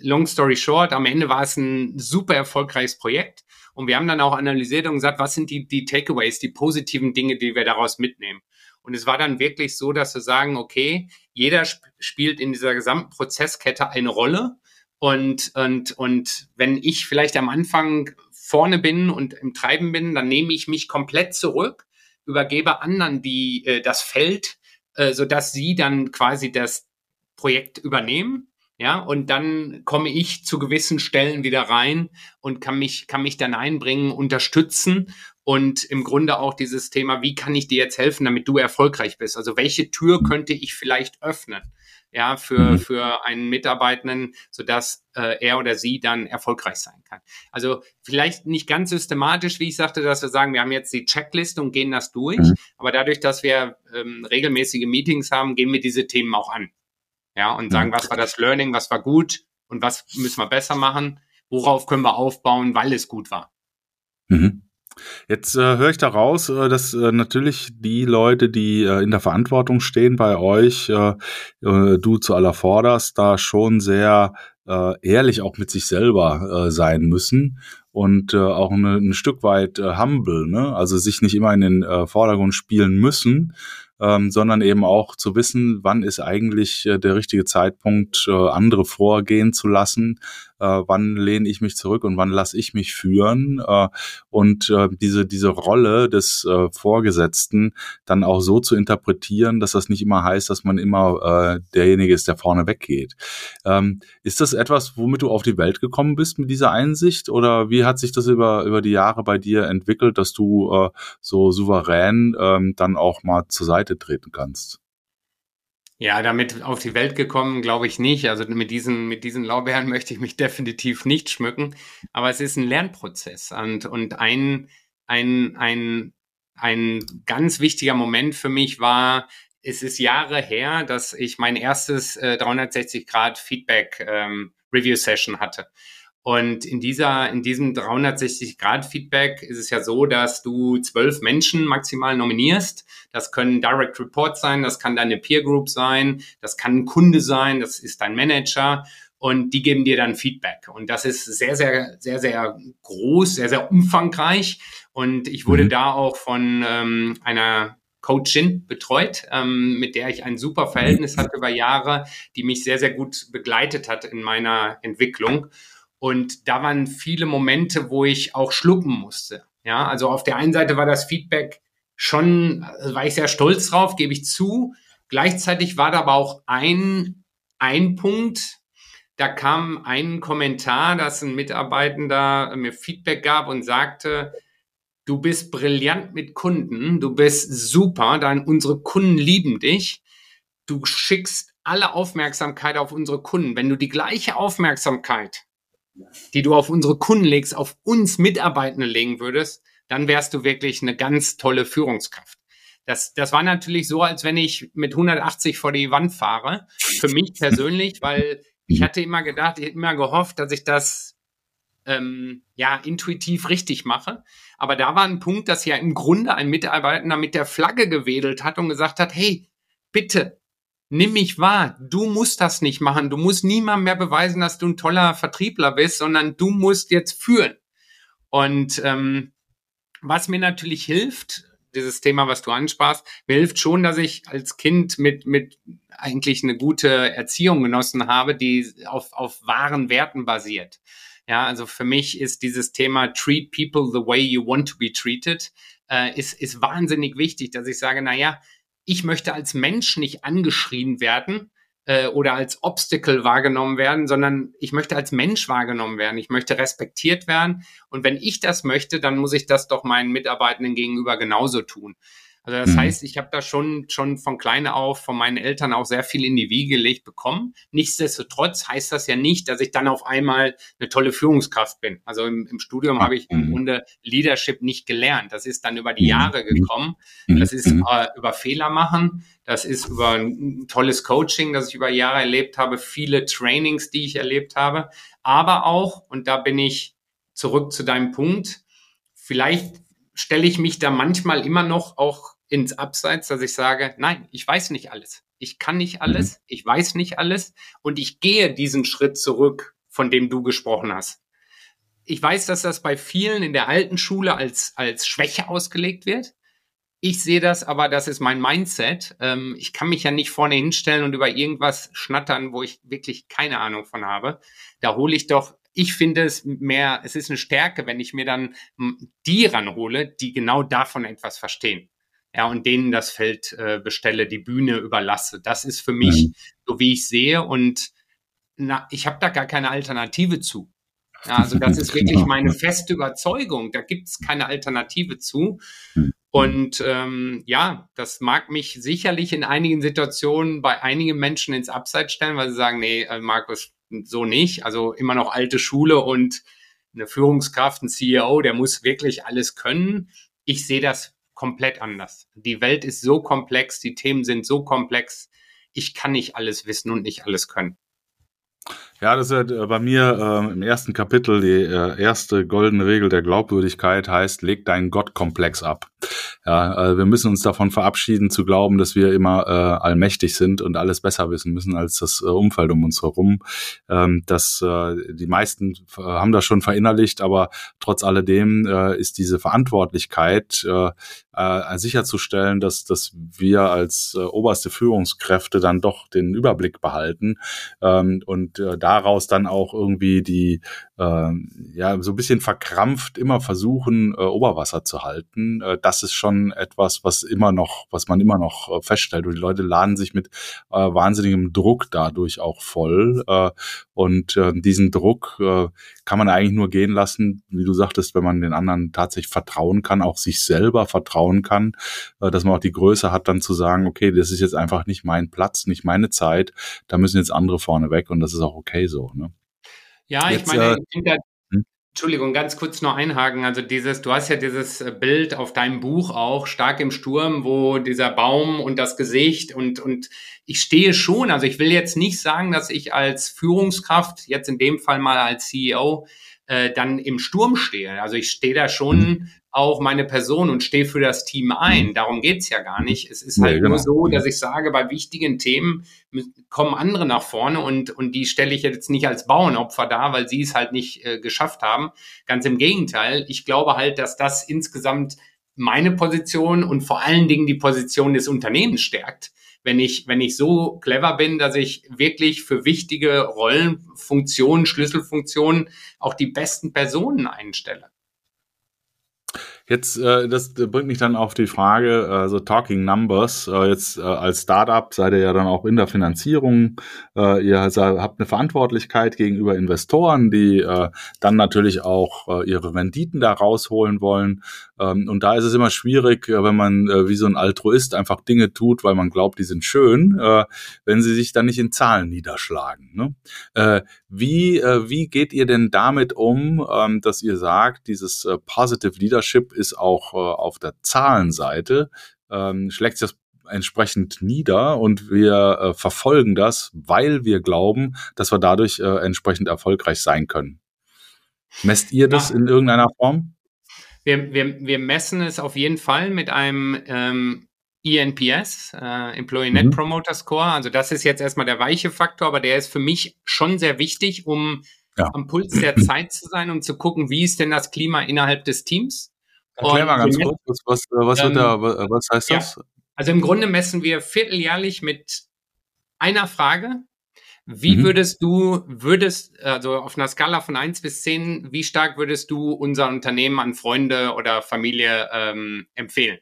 long story short, am Ende war es ein super erfolgreiches Projekt. Und wir haben dann auch analysiert und gesagt, was sind die, die Takeaways, die positiven Dinge, die wir daraus mitnehmen. Und es war dann wirklich so, dass wir sagen, okay, jeder sp spielt in dieser gesamten Prozesskette eine Rolle. Und, und, und wenn ich vielleicht am Anfang vorne bin und im Treiben bin, dann nehme ich mich komplett zurück, übergebe anderen die, äh, das Feld, äh, sodass sie dann quasi das Projekt übernehmen. Ja, und dann komme ich zu gewissen Stellen wieder rein und kann mich, kann mich dann einbringen, unterstützen und im Grunde auch dieses Thema, wie kann ich dir jetzt helfen, damit du erfolgreich bist? Also welche Tür könnte ich vielleicht öffnen? Ja, für, mhm. für einen Mitarbeitenden, sodass äh, er oder sie dann erfolgreich sein kann. Also vielleicht nicht ganz systematisch, wie ich sagte, dass wir sagen, wir haben jetzt die Checkliste und gehen das durch, mhm. aber dadurch, dass wir ähm, regelmäßige Meetings haben, gehen wir diese Themen auch an. Ja, und sagen, was war das Learning, was war gut und was müssen wir besser machen, worauf können wir aufbauen, weil es gut war. Mhm. Jetzt äh, höre ich daraus, äh, dass äh, natürlich die Leute, die äh, in der Verantwortung stehen bei euch, äh, äh, du zu aller vorderst, da schon sehr äh, ehrlich auch mit sich selber äh, sein müssen und äh, auch eine, ein Stück weit äh, humble, ne? also sich nicht immer in den äh, Vordergrund spielen müssen, ähm, sondern eben auch zu wissen, wann ist eigentlich äh, der richtige Zeitpunkt, äh, andere vorgehen zu lassen äh, wann lehne ich mich zurück und wann lasse ich mich führen äh, und äh, diese, diese Rolle des äh, Vorgesetzten dann auch so zu interpretieren, dass das nicht immer heißt, dass man immer äh, derjenige ist, der vorne weggeht. Ähm, ist das etwas, womit du auf die Welt gekommen bist mit dieser Einsicht oder wie hat sich das über, über die Jahre bei dir entwickelt, dass du äh, so souverän ähm, dann auch mal zur Seite treten kannst? Ja, damit auf die Welt gekommen, glaube ich nicht. Also mit diesen, mit diesen Lorbeeren [laughs] möchte ich mich definitiv nicht schmücken. Aber es ist ein Lernprozess. Und, und ein, ein, ein, ein ganz wichtiger Moment für mich war, es ist Jahre her, dass ich mein erstes äh, 360 Grad Feedback ähm, Review Session hatte. Und in dieser, in diesem 360-Grad-Feedback ist es ja so, dass du zwölf Menschen maximal nominierst. Das können Direct Reports sein, das kann deine Peer Group sein, das kann ein Kunde sein, das ist dein Manager und die geben dir dann Feedback. Und das ist sehr, sehr, sehr, sehr groß, sehr, sehr umfangreich. Und ich wurde mhm. da auch von ähm, einer Coachin betreut, ähm, mit der ich ein super Verhältnis hatte über Jahre, die mich sehr, sehr gut begleitet hat in meiner Entwicklung. Und da waren viele Momente, wo ich auch schlucken musste. Ja, also auf der einen Seite war das Feedback schon, also war ich sehr stolz drauf, gebe ich zu. Gleichzeitig war da aber auch ein, ein Punkt, da kam ein Kommentar, dass ein Mitarbeitender mir Feedback gab und sagte, du bist brillant mit Kunden, du bist super, dann unsere Kunden lieben dich, du schickst alle Aufmerksamkeit auf unsere Kunden. Wenn du die gleiche Aufmerksamkeit die du auf unsere Kunden legst, auf uns Mitarbeitende legen würdest, dann wärst du wirklich eine ganz tolle Führungskraft. Das, das war natürlich so, als wenn ich mit 180 vor die Wand fahre. Für mich [laughs] persönlich, weil ich hatte immer gedacht, ich hätte immer gehofft, dass ich das ähm, ja intuitiv richtig mache. Aber da war ein Punkt, dass ja im Grunde ein Mitarbeiter mit der Flagge gewedelt hat und gesagt hat, hey, bitte, nimm mich wahr. Du musst das nicht machen. Du musst niemandem mehr beweisen, dass du ein toller Vertriebler bist, sondern du musst jetzt führen. Und ähm, was mir natürlich hilft, dieses Thema, was du ansprachst, mir hilft schon, dass ich als Kind mit, mit eigentlich eine gute Erziehung genossen habe, die auf, auf wahren Werten basiert. Ja, also für mich ist dieses Thema Treat people the way you want to be treated, äh, ist, ist wahnsinnig wichtig, dass ich sage, na ja, ich möchte als Mensch nicht angeschrien werden äh, oder als Obstacle wahrgenommen werden, sondern ich möchte als Mensch wahrgenommen werden. Ich möchte respektiert werden. Und wenn ich das möchte, dann muss ich das doch meinen Mitarbeitenden gegenüber genauso tun. Also das mhm. heißt, ich habe da schon, schon von klein auf von meinen Eltern auch sehr viel in die Wiege gelegt bekommen. Nichtsdestotrotz heißt das ja nicht, dass ich dann auf einmal eine tolle Führungskraft bin. Also im, im Studium mhm. habe ich im Grunde Leadership nicht gelernt. Das ist dann über die mhm. Jahre gekommen. Mhm. Das ist äh, über Fehler machen. Das ist über ein tolles Coaching, das ich über Jahre erlebt habe, viele Trainings, die ich erlebt habe. Aber auch, und da bin ich zurück zu deinem Punkt, vielleicht stelle ich mich da manchmal immer noch auch ins Abseits, dass ich sage, nein, ich weiß nicht alles. Ich kann nicht alles, mhm. ich weiß nicht alles und ich gehe diesen Schritt zurück, von dem du gesprochen hast. Ich weiß, dass das bei vielen in der alten Schule als, als Schwäche ausgelegt wird. Ich sehe das, aber das ist mein Mindset. Ähm, ich kann mich ja nicht vorne hinstellen und über irgendwas schnattern, wo ich wirklich keine Ahnung von habe. Da hole ich doch ich finde es mehr, es ist eine Stärke, wenn ich mir dann die ranhole, die genau davon etwas verstehen. Ja, und denen das Feld äh, bestelle, die Bühne überlasse. Das ist für mich mhm. so, wie ich sehe. Und na, ich habe da gar keine Alternative zu. Ja, also das [laughs] ist wirklich genau. meine feste Überzeugung. Da gibt es keine Alternative zu. Mhm. Und ähm, ja, das mag mich sicherlich in einigen Situationen bei einigen Menschen ins Abseits stellen, weil sie sagen, nee, äh, Markus, so nicht. Also immer noch alte Schule und eine Führungskraft, ein CEO, der muss wirklich alles können. Ich sehe das komplett anders. Die Welt ist so komplex, die Themen sind so komplex. Ich kann nicht alles wissen und nicht alles können. Ja, das ist ja bei mir äh, im ersten Kapitel die äh, erste goldene Regel der Glaubwürdigkeit heißt, leg deinen Gottkomplex ab. Ja, äh, wir müssen uns davon verabschieden zu glauben, dass wir immer äh, allmächtig sind und alles besser wissen müssen als das äh, Umfeld um uns herum. Ähm, das, äh, die meisten äh, haben das schon verinnerlicht, aber trotz alledem äh, ist diese Verantwortlichkeit äh, äh, sicherzustellen, dass, dass wir als äh, oberste Führungskräfte dann doch den Überblick behalten ähm, und äh, da daraus dann auch irgendwie die, ja, so ein bisschen verkrampft immer versuchen, äh, Oberwasser zu halten. Äh, das ist schon etwas, was immer noch, was man immer noch äh, feststellt. Und die Leute laden sich mit wahnsinnigem Druck dadurch auch voll. Und diesen Druck kann man eigentlich nur gehen lassen, wie du sagtest, wenn man den anderen tatsächlich vertrauen kann, auch sich selber vertrauen kann, dass man auch die Größe hat, dann zu sagen, okay, das ist jetzt einfach nicht mein Platz, nicht meine Zeit, da müssen jetzt andere vorne weg und das ist auch okay so. Ne? Ja, jetzt, ich meine, äh, Entschuldigung, ganz kurz noch einhaken. Also dieses, du hast ja dieses äh, Bild auf deinem Buch auch, stark im Sturm, wo dieser Baum und das Gesicht und, und ich stehe schon, also ich will jetzt nicht sagen, dass ich als Führungskraft, jetzt in dem Fall mal als CEO, äh, dann im Sturm stehe. Also ich stehe da schon mhm. Auch meine Person und stehe für das Team ein. Mhm. Darum geht's ja gar nicht. Es ist halt genau. nur so, dass ich sage, bei wichtigen Themen kommen andere nach vorne und, und die stelle ich jetzt nicht als Bauernopfer dar, weil sie es halt nicht äh, geschafft haben. Ganz im Gegenteil. Ich glaube halt, dass das insgesamt meine Position und vor allen Dingen die Position des Unternehmens stärkt wenn ich, wenn ich so clever bin, dass ich wirklich für wichtige Rollen, Funktionen, Schlüsselfunktionen auch die besten Personen einstelle. Jetzt, äh, das bringt mich dann auf die Frage, also Talking Numbers, äh, jetzt äh, als Startup seid ihr ja dann auch in der Finanzierung, äh, ihr habt eine Verantwortlichkeit gegenüber Investoren, die äh, dann natürlich auch äh, ihre Renditen da rausholen wollen. Ähm, und da ist es immer schwierig, äh, wenn man äh, wie so ein Altruist einfach Dinge tut, weil man glaubt, die sind schön, äh, wenn sie sich dann nicht in Zahlen niederschlagen. Ne? Wie, wie geht ihr denn damit um, ähm, dass ihr sagt, dieses Positive Leadership ist auch auf der Zahlenseite, ähm, schlägt sich das entsprechend nieder und wir verfolgen das, weil wir glauben, dass wir dadurch entsprechend erfolgreich sein können. Messt ihr das in irgendeiner Form? Wir, wir, wir messen es auf jeden Fall mit einem ähm, ENPS, äh, Employee Net mhm. Promoter Score. Also das ist jetzt erstmal der weiche Faktor, aber der ist für mich schon sehr wichtig, um ja. am Puls der [clears throat] Zeit zu sein und zu gucken, wie ist denn das Klima innerhalb des Teams. Erklär mal ganz kurz, was, was, was, ähm, da, was heißt das? Ja. Also im Grunde messen wir vierteljährlich mit einer Frage. Wie mhm. würdest du, würdest, also auf einer Skala von eins bis zehn, wie stark würdest du unser Unternehmen an Freunde oder Familie ähm, empfehlen?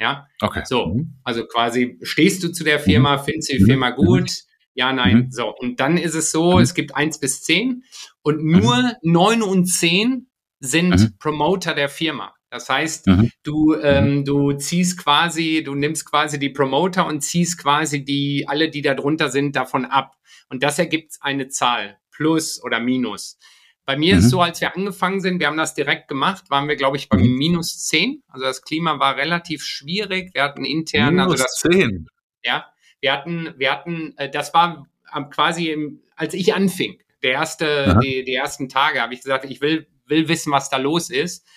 Ja. Okay. So, mhm. also quasi stehst du zu der Firma, mhm. findest du die Firma mhm. gut? Ja, nein. So, und dann ist es so, es gibt eins bis zehn und nur neun und zehn sind Promoter der Firma. Das heißt, du, ähm, du ziehst quasi, du nimmst quasi die Promoter und ziehst quasi die, alle, die da drunter sind, davon ab. Und das ergibt eine Zahl, plus oder minus. Bei mir mhm. ist so, als wir angefangen sind, wir haben das direkt gemacht, waren wir, glaube ich, bei mhm. minus zehn. Also das Klima war relativ schwierig. Wir hatten intern, minus also das. zehn. Ja, wir hatten, wir hatten, äh, das war quasi, im, als ich anfing, der erste, die, die ersten Tage, habe ich gesagt, ich will, will wissen, was da los ist.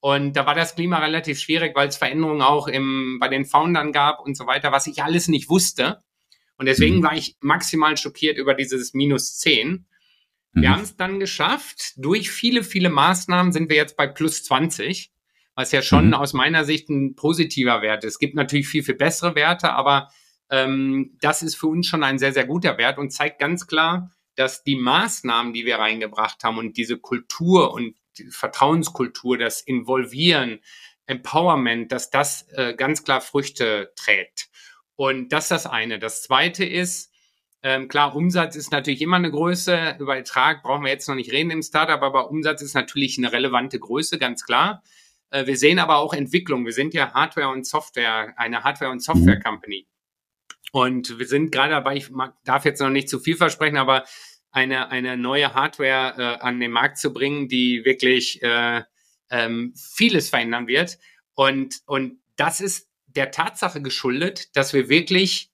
Und da war das Klima relativ schwierig, weil es Veränderungen auch im, bei den Foundern gab und so weiter, was ich alles nicht wusste. Und deswegen mhm. war ich maximal schockiert über dieses minus 10. Wir mhm. haben es dann geschafft. Durch viele, viele Maßnahmen sind wir jetzt bei plus 20, was ja schon mhm. aus meiner Sicht ein positiver Wert ist. Es gibt natürlich viel, viel bessere Werte, aber ähm, das ist für uns schon ein sehr, sehr guter Wert und zeigt ganz klar, dass die Maßnahmen, die wir reingebracht haben und diese Kultur und die Vertrauenskultur, das Involvieren, Empowerment, dass das äh, ganz klar Früchte trägt. Und das ist das eine. Das zweite ist, ähm, klar, Umsatz ist natürlich immer eine Größe. Über Ertrag brauchen wir jetzt noch nicht reden im Startup, aber Umsatz ist natürlich eine relevante Größe, ganz klar. Äh, wir sehen aber auch Entwicklung. Wir sind ja Hardware und Software, eine Hardware- und Software-Company. Und wir sind gerade dabei, ich darf jetzt noch nicht zu viel versprechen, aber eine, eine neue Hardware äh, an den Markt zu bringen, die wirklich äh, ähm, vieles verändern wird. Und, und das ist der Tatsache geschuldet, dass wir wirklich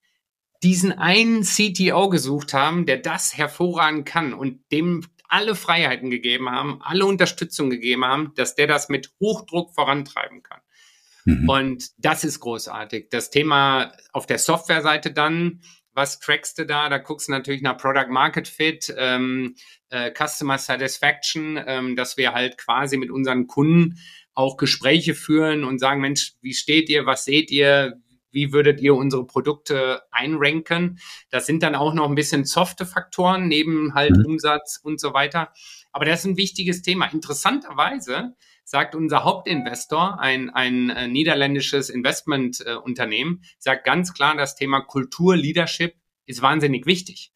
diesen einen CTO gesucht haben, der das hervorragend kann und dem alle Freiheiten gegeben haben, alle Unterstützung gegeben haben, dass der das mit Hochdruck vorantreiben kann. Mhm. Und das ist großartig. Das Thema auf der Softwareseite dann, was trackst du da? Da guckst du natürlich nach Product Market Fit, ähm, äh, Customer Satisfaction, ähm, dass wir halt quasi mit unseren Kunden auch Gespräche führen und sagen, Mensch, wie steht ihr, was seht ihr, wie würdet ihr unsere Produkte einranken? Das sind dann auch noch ein bisschen softe Faktoren, neben halt mhm. Umsatz und so weiter. Aber das ist ein wichtiges Thema. Interessanterweise sagt unser Hauptinvestor, ein, ein äh, niederländisches Investmentunternehmen, sagt ganz klar, das Thema Kultur, Leadership ist wahnsinnig wichtig.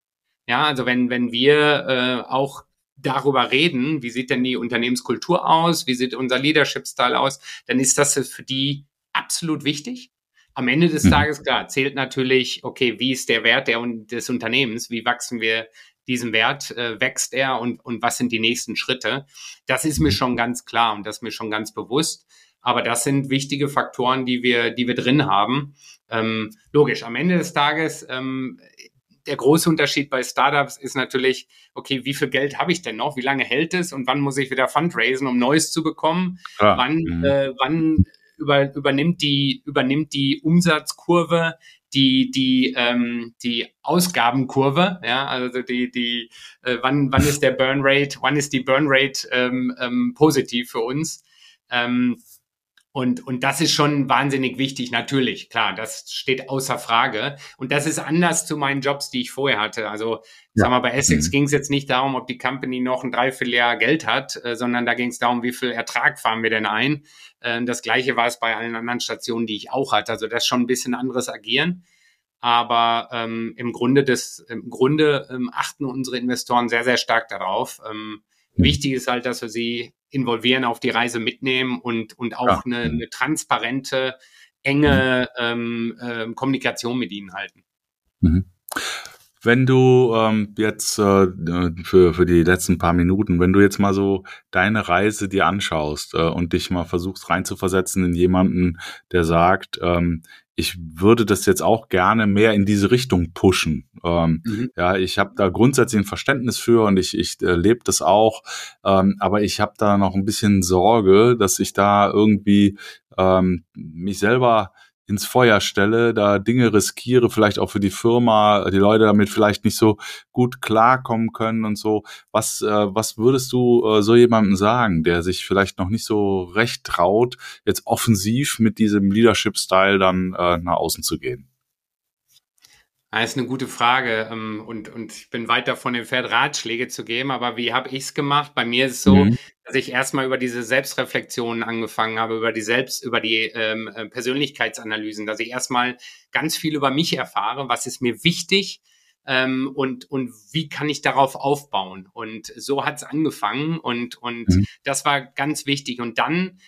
Ja, also wenn, wenn wir äh, auch darüber reden, wie sieht denn die Unternehmenskultur aus, wie sieht unser Leadership-Style aus, dann ist das für die absolut wichtig. Am Ende des mhm. Tages, klar, zählt natürlich, okay, wie ist der Wert der, des Unternehmens, wie wachsen wir diesen Wert, äh, wächst er und, und was sind die nächsten Schritte. Das ist mir mhm. schon ganz klar und das ist mir schon ganz bewusst. Aber das sind wichtige Faktoren, die wir, die wir drin haben. Ähm, logisch, am Ende des Tages, ähm, der große Unterschied bei Startups ist natürlich, okay, wie viel Geld habe ich denn noch? Wie lange hält es? Und wann muss ich wieder Fundraisen, um Neues zu bekommen? Ja. Wann, mhm. äh, wann über, übernimmt die, übernimmt die Umsatzkurve die, die, ähm, die Ausgabenkurve, ja, also die, die, äh, wann, wann ist der Burn Rate, wann ist die Burn Rate ähm, ähm, positiv für uns? Ähm, und, und das ist schon wahnsinnig wichtig, natürlich, klar, das steht außer Frage. Und das ist anders zu meinen Jobs, die ich vorher hatte. Also, ja. sag mal, bei Essex mhm. ging es jetzt nicht darum, ob die Company noch ein Dreivierteljahr Geld hat, äh, sondern da ging es darum, wie viel Ertrag fahren wir denn ein. Äh, das gleiche war es bei allen anderen Stationen, die ich auch hatte. Also das ist schon ein bisschen anderes Agieren. Aber ähm, im Grunde des, im Grunde ähm, achten unsere Investoren sehr, sehr stark darauf. Ähm, mhm. Wichtig ist halt, dass wir sie involvieren, auf die Reise mitnehmen und, und auch ja. eine, eine transparente, enge ähm, äh, Kommunikation mit ihnen halten. Mhm. Wenn du ähm, jetzt äh, für, für die letzten paar Minuten, wenn du jetzt mal so deine Reise dir anschaust äh, und dich mal versuchst reinzuversetzen in jemanden, der sagt, ähm, ich würde das jetzt auch gerne mehr in diese Richtung pushen. Ähm, mhm. Ja, ich habe da grundsätzlich ein Verständnis für und ich, ich äh, lebe das auch, ähm, aber ich habe da noch ein bisschen Sorge, dass ich da irgendwie ähm, mich selber ins Feuer stelle, da Dinge riskiere, vielleicht auch für die Firma, die Leute damit vielleicht nicht so gut klarkommen können und so. Was, äh, was würdest du äh, so jemandem sagen, der sich vielleicht noch nicht so recht traut, jetzt offensiv mit diesem Leadership-Style dann äh, nach außen zu gehen? Das ist eine gute Frage ähm, und, und ich bin weit davon entfernt, Ratschläge zu geben, aber wie habe ich es gemacht? Bei mir ist es so, mhm. dass ich erstmal über diese Selbstreflexionen angefangen habe, über die Selbst, über die ähm, äh, Persönlichkeitsanalysen, dass ich erstmal ganz viel über mich erfahre, was ist mir wichtig ähm, und, und wie kann ich darauf aufbauen. Und so hat es angefangen und, und mhm. das war ganz wichtig. Und dann,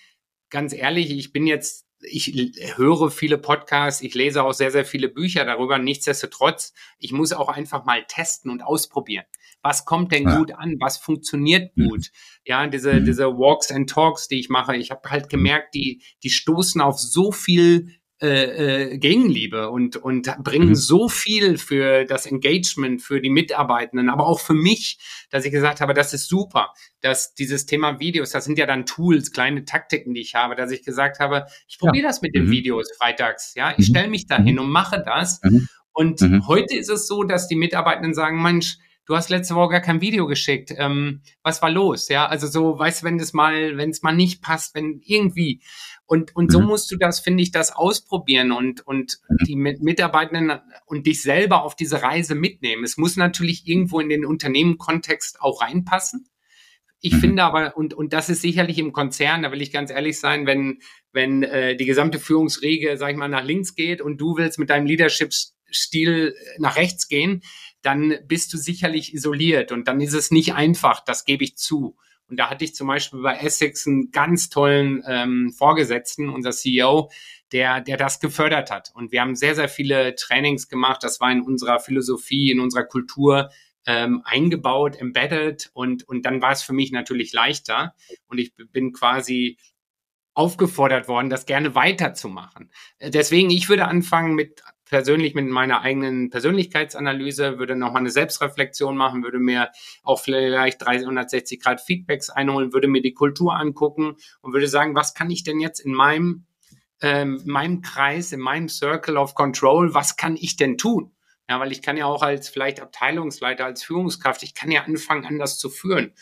ganz ehrlich, ich bin jetzt ich höre viele Podcasts, ich lese auch sehr, sehr viele Bücher darüber. Nichtsdestotrotz, ich muss auch einfach mal testen und ausprobieren. Was kommt denn ja. gut an? Was funktioniert mhm. gut? Ja, diese, mhm. diese Walks and Talks, die ich mache, ich habe halt mhm. gemerkt, die, die stoßen auf so viel äh, äh, Gegenliebe und, und bringen mhm. so viel für das Engagement, für die Mitarbeitenden, aber auch für mich, dass ich gesagt habe, das ist super, dass dieses Thema Videos, das sind ja dann Tools, kleine Taktiken, die ich habe, dass ich gesagt habe, ich probiere ja. das mit den mhm. Videos freitags, ja, ich mhm. stelle mich dahin mhm. und mache das. Mhm. Und heute ist es so, dass die Mitarbeitenden sagen, Mensch, du hast letzte Woche gar kein Video geschickt. Ähm, was war los? Ja, also so, weißt du, wenn es mal, wenn es mal nicht passt, wenn irgendwie. Und, und so mhm. musst du das, finde ich, das ausprobieren und, und mhm. die Mitarbeitenden und dich selber auf diese Reise mitnehmen. Es muss natürlich irgendwo in den Unternehmenkontext auch reinpassen. Ich mhm. finde aber, und, und das ist sicherlich im Konzern, da will ich ganz ehrlich sein, wenn, wenn äh, die gesamte Führungsriege, sag ich mal, nach links geht und du willst mit deinem Leadership-Stil nach rechts gehen, dann bist du sicherlich isoliert und dann ist es nicht einfach, das gebe ich zu. Und da hatte ich zum Beispiel bei Essex einen ganz tollen ähm, Vorgesetzten, unser CEO, der, der das gefördert hat. Und wir haben sehr, sehr viele Trainings gemacht. Das war in unserer Philosophie, in unserer Kultur ähm, eingebaut, embedded. Und, und dann war es für mich natürlich leichter. Und ich bin quasi aufgefordert worden, das gerne weiterzumachen. Deswegen, ich würde anfangen mit persönlich mit meiner eigenen Persönlichkeitsanalyse, würde nochmal eine Selbstreflexion machen, würde mir auch vielleicht 360 Grad Feedbacks einholen, würde mir die Kultur angucken und würde sagen, was kann ich denn jetzt in meinem, ähm, meinem Kreis, in meinem Circle of Control, was kann ich denn tun? Ja, weil ich kann ja auch als vielleicht Abteilungsleiter, als Führungskraft, ich kann ja anfangen, anders zu führen.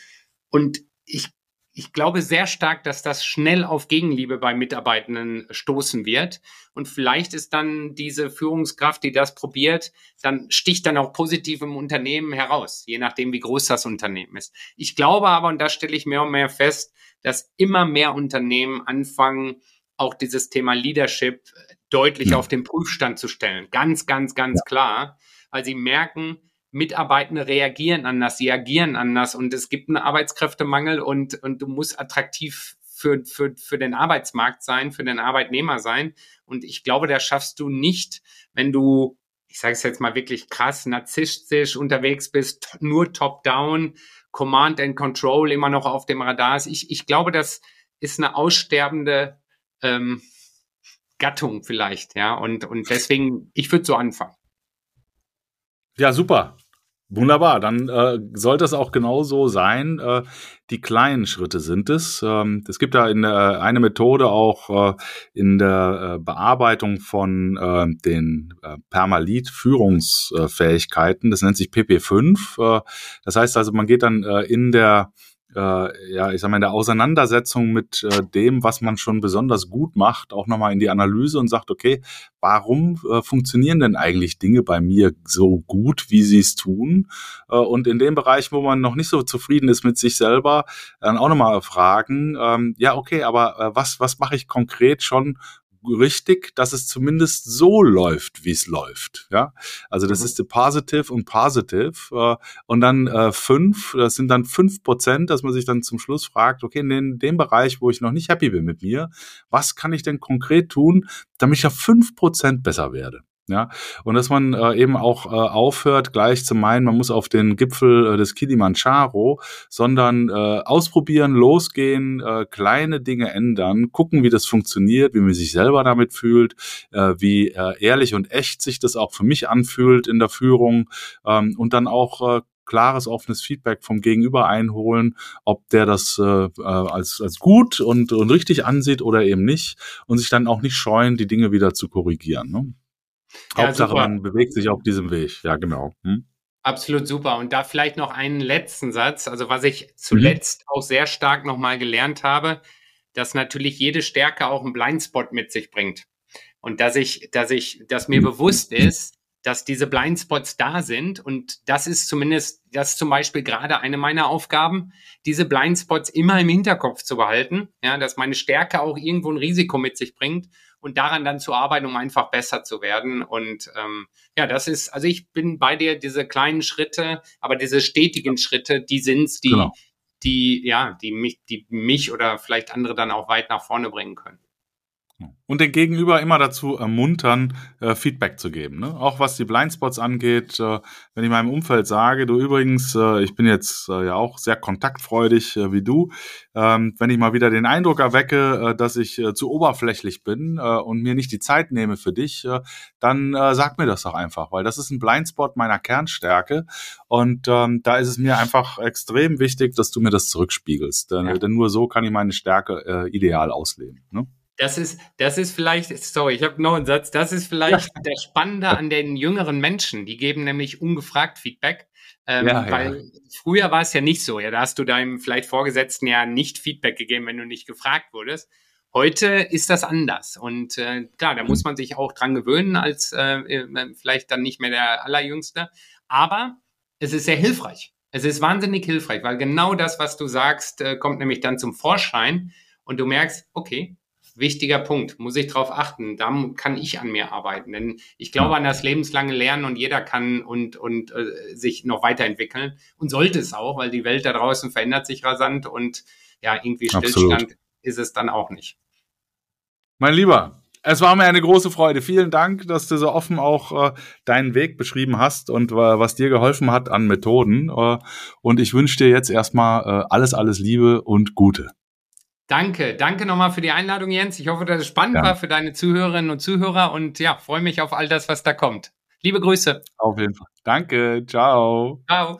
Und ich ich glaube sehr stark, dass das schnell auf Gegenliebe bei Mitarbeitenden stoßen wird. Und vielleicht ist dann diese Führungskraft, die das probiert, dann sticht dann auch positiv im Unternehmen heraus, je nachdem, wie groß das Unternehmen ist. Ich glaube aber, und da stelle ich mehr und mehr fest, dass immer mehr Unternehmen anfangen, auch dieses Thema Leadership deutlich ja. auf den Prüfstand zu stellen. Ganz, ganz, ganz ja. klar, weil sie merken, Mitarbeitende reagieren anders, sie agieren anders und es gibt einen Arbeitskräftemangel und, und du musst attraktiv für, für, für den Arbeitsmarkt sein, für den Arbeitnehmer sein. Und ich glaube, da schaffst du nicht, wenn du, ich sage es jetzt mal wirklich krass, narzisstisch unterwegs bist, nur top-down, Command and Control immer noch auf dem Radar ist. Ich, ich glaube, das ist eine aussterbende ähm, Gattung vielleicht, ja. Und, und deswegen, ich würde so anfangen. Ja, super. Wunderbar, dann äh, sollte es auch genau so sein. Äh, die kleinen Schritte sind es. Ähm, es gibt da in der, eine Methode auch äh, in der äh, Bearbeitung von äh, den äh, Permalit-Führungsfähigkeiten. Das nennt sich PP5. Äh, das heißt also, man geht dann äh, in der äh, ja, ich sag mal, in der Auseinandersetzung mit äh, dem, was man schon besonders gut macht, auch nochmal in die Analyse und sagt, okay, warum äh, funktionieren denn eigentlich Dinge bei mir so gut, wie sie es tun? Äh, und in dem Bereich, wo man noch nicht so zufrieden ist mit sich selber, dann auch nochmal fragen, ähm, ja, okay, aber äh, was, was mache ich konkret schon, richtig, dass es zumindest so läuft, wie es läuft. Ja, also das mhm. ist die Positive und Positive. Äh, und dann äh, fünf, das sind dann fünf Prozent, dass man sich dann zum Schluss fragt, okay, in dem Bereich, wo ich noch nicht happy bin mit mir, was kann ich denn konkret tun, damit ich auf fünf Prozent besser werde? Ja, und dass man äh, eben auch äh, aufhört, gleich zu meinen, man muss auf den Gipfel äh, des Kilimanjaro, sondern äh, ausprobieren, losgehen, äh, kleine Dinge ändern, gucken, wie das funktioniert, wie man sich selber damit fühlt, äh, wie äh, ehrlich und echt sich das auch für mich anfühlt in der Führung ähm, und dann auch äh, klares, offenes Feedback vom Gegenüber einholen, ob der das äh, äh als, als gut und, und richtig ansieht oder eben nicht und sich dann auch nicht scheuen, die Dinge wieder zu korrigieren. Ne? Ja, Hauptsache, super. man bewegt sich auf diesem Weg. Ja, genau. Hm? Absolut super. Und da vielleicht noch einen letzten Satz. Also was ich zuletzt mhm. auch sehr stark nochmal gelernt habe, dass natürlich jede Stärke auch einen Blindspot mit sich bringt. Und dass ich, dass ich, dass mir mhm. bewusst ist, dass diese Blindspots da sind. Und das ist zumindest, das ist zum Beispiel gerade eine meiner Aufgaben, diese Blindspots immer im Hinterkopf zu behalten. Ja, dass meine Stärke auch irgendwo ein Risiko mit sich bringt und daran dann zu arbeiten, um einfach besser zu werden. Und ähm, ja, das ist, also ich bin bei dir, diese kleinen Schritte, aber diese stetigen Schritte, die sind's, die, genau. die, ja, die mich, die mich oder vielleicht andere dann auch weit nach vorne bringen können. Und den Gegenüber immer dazu ermuntern, äh, Feedback zu geben. Ne? Auch was die Blindspots angeht, äh, wenn ich meinem Umfeld sage, du übrigens, äh, ich bin jetzt äh, ja auch sehr kontaktfreudig äh, wie du, ähm, wenn ich mal wieder den Eindruck erwecke, äh, dass ich zu oberflächlich bin und mir nicht die Zeit nehme für dich, dann sag mir das doch einfach, weil das ist ein Blindspot meiner Kernstärke und ähm, da ist es mir einfach extrem wichtig, dass du mir das zurückspiegelst, denn, ja. denn nur so kann ich meine Stärke ideal ausleben. Ne? Das ist, das ist vielleicht, sorry, ich habe noch einen Satz, das ist vielleicht ja. der Spannende an den jüngeren Menschen. Die geben nämlich ungefragt Feedback. Ähm, ja, weil ja. früher war es ja nicht so. Ja, da hast du deinem vielleicht Vorgesetzten ja nicht Feedback gegeben, wenn du nicht gefragt wurdest. Heute ist das anders. Und äh, klar, da muss man sich auch dran gewöhnen, als äh, äh, vielleicht dann nicht mehr der Allerjüngste. Aber es ist sehr hilfreich. Es ist wahnsinnig hilfreich, weil genau das, was du sagst, äh, kommt nämlich dann zum Vorschein und du merkst, okay, wichtiger Punkt, muss ich darauf achten. Da kann ich an mir arbeiten. Denn ich glaube an das lebenslange Lernen und jeder kann und, und äh, sich noch weiterentwickeln und sollte es auch, weil die Welt da draußen verändert sich rasant und ja, irgendwie Stillstand Absolut. ist es dann auch nicht. Mein Lieber, es war mir eine große Freude. Vielen Dank, dass du so offen auch äh, deinen Weg beschrieben hast und äh, was dir geholfen hat an Methoden. Äh, und ich wünsche dir jetzt erstmal äh, alles, alles Liebe und Gute. Danke, danke nochmal für die Einladung, Jens. Ich hoffe, dass es spannend ja. war für deine Zuhörerinnen und Zuhörer und ja, freue mich auf all das, was da kommt. Liebe Grüße. Auf jeden Fall. Danke, ciao. Ciao.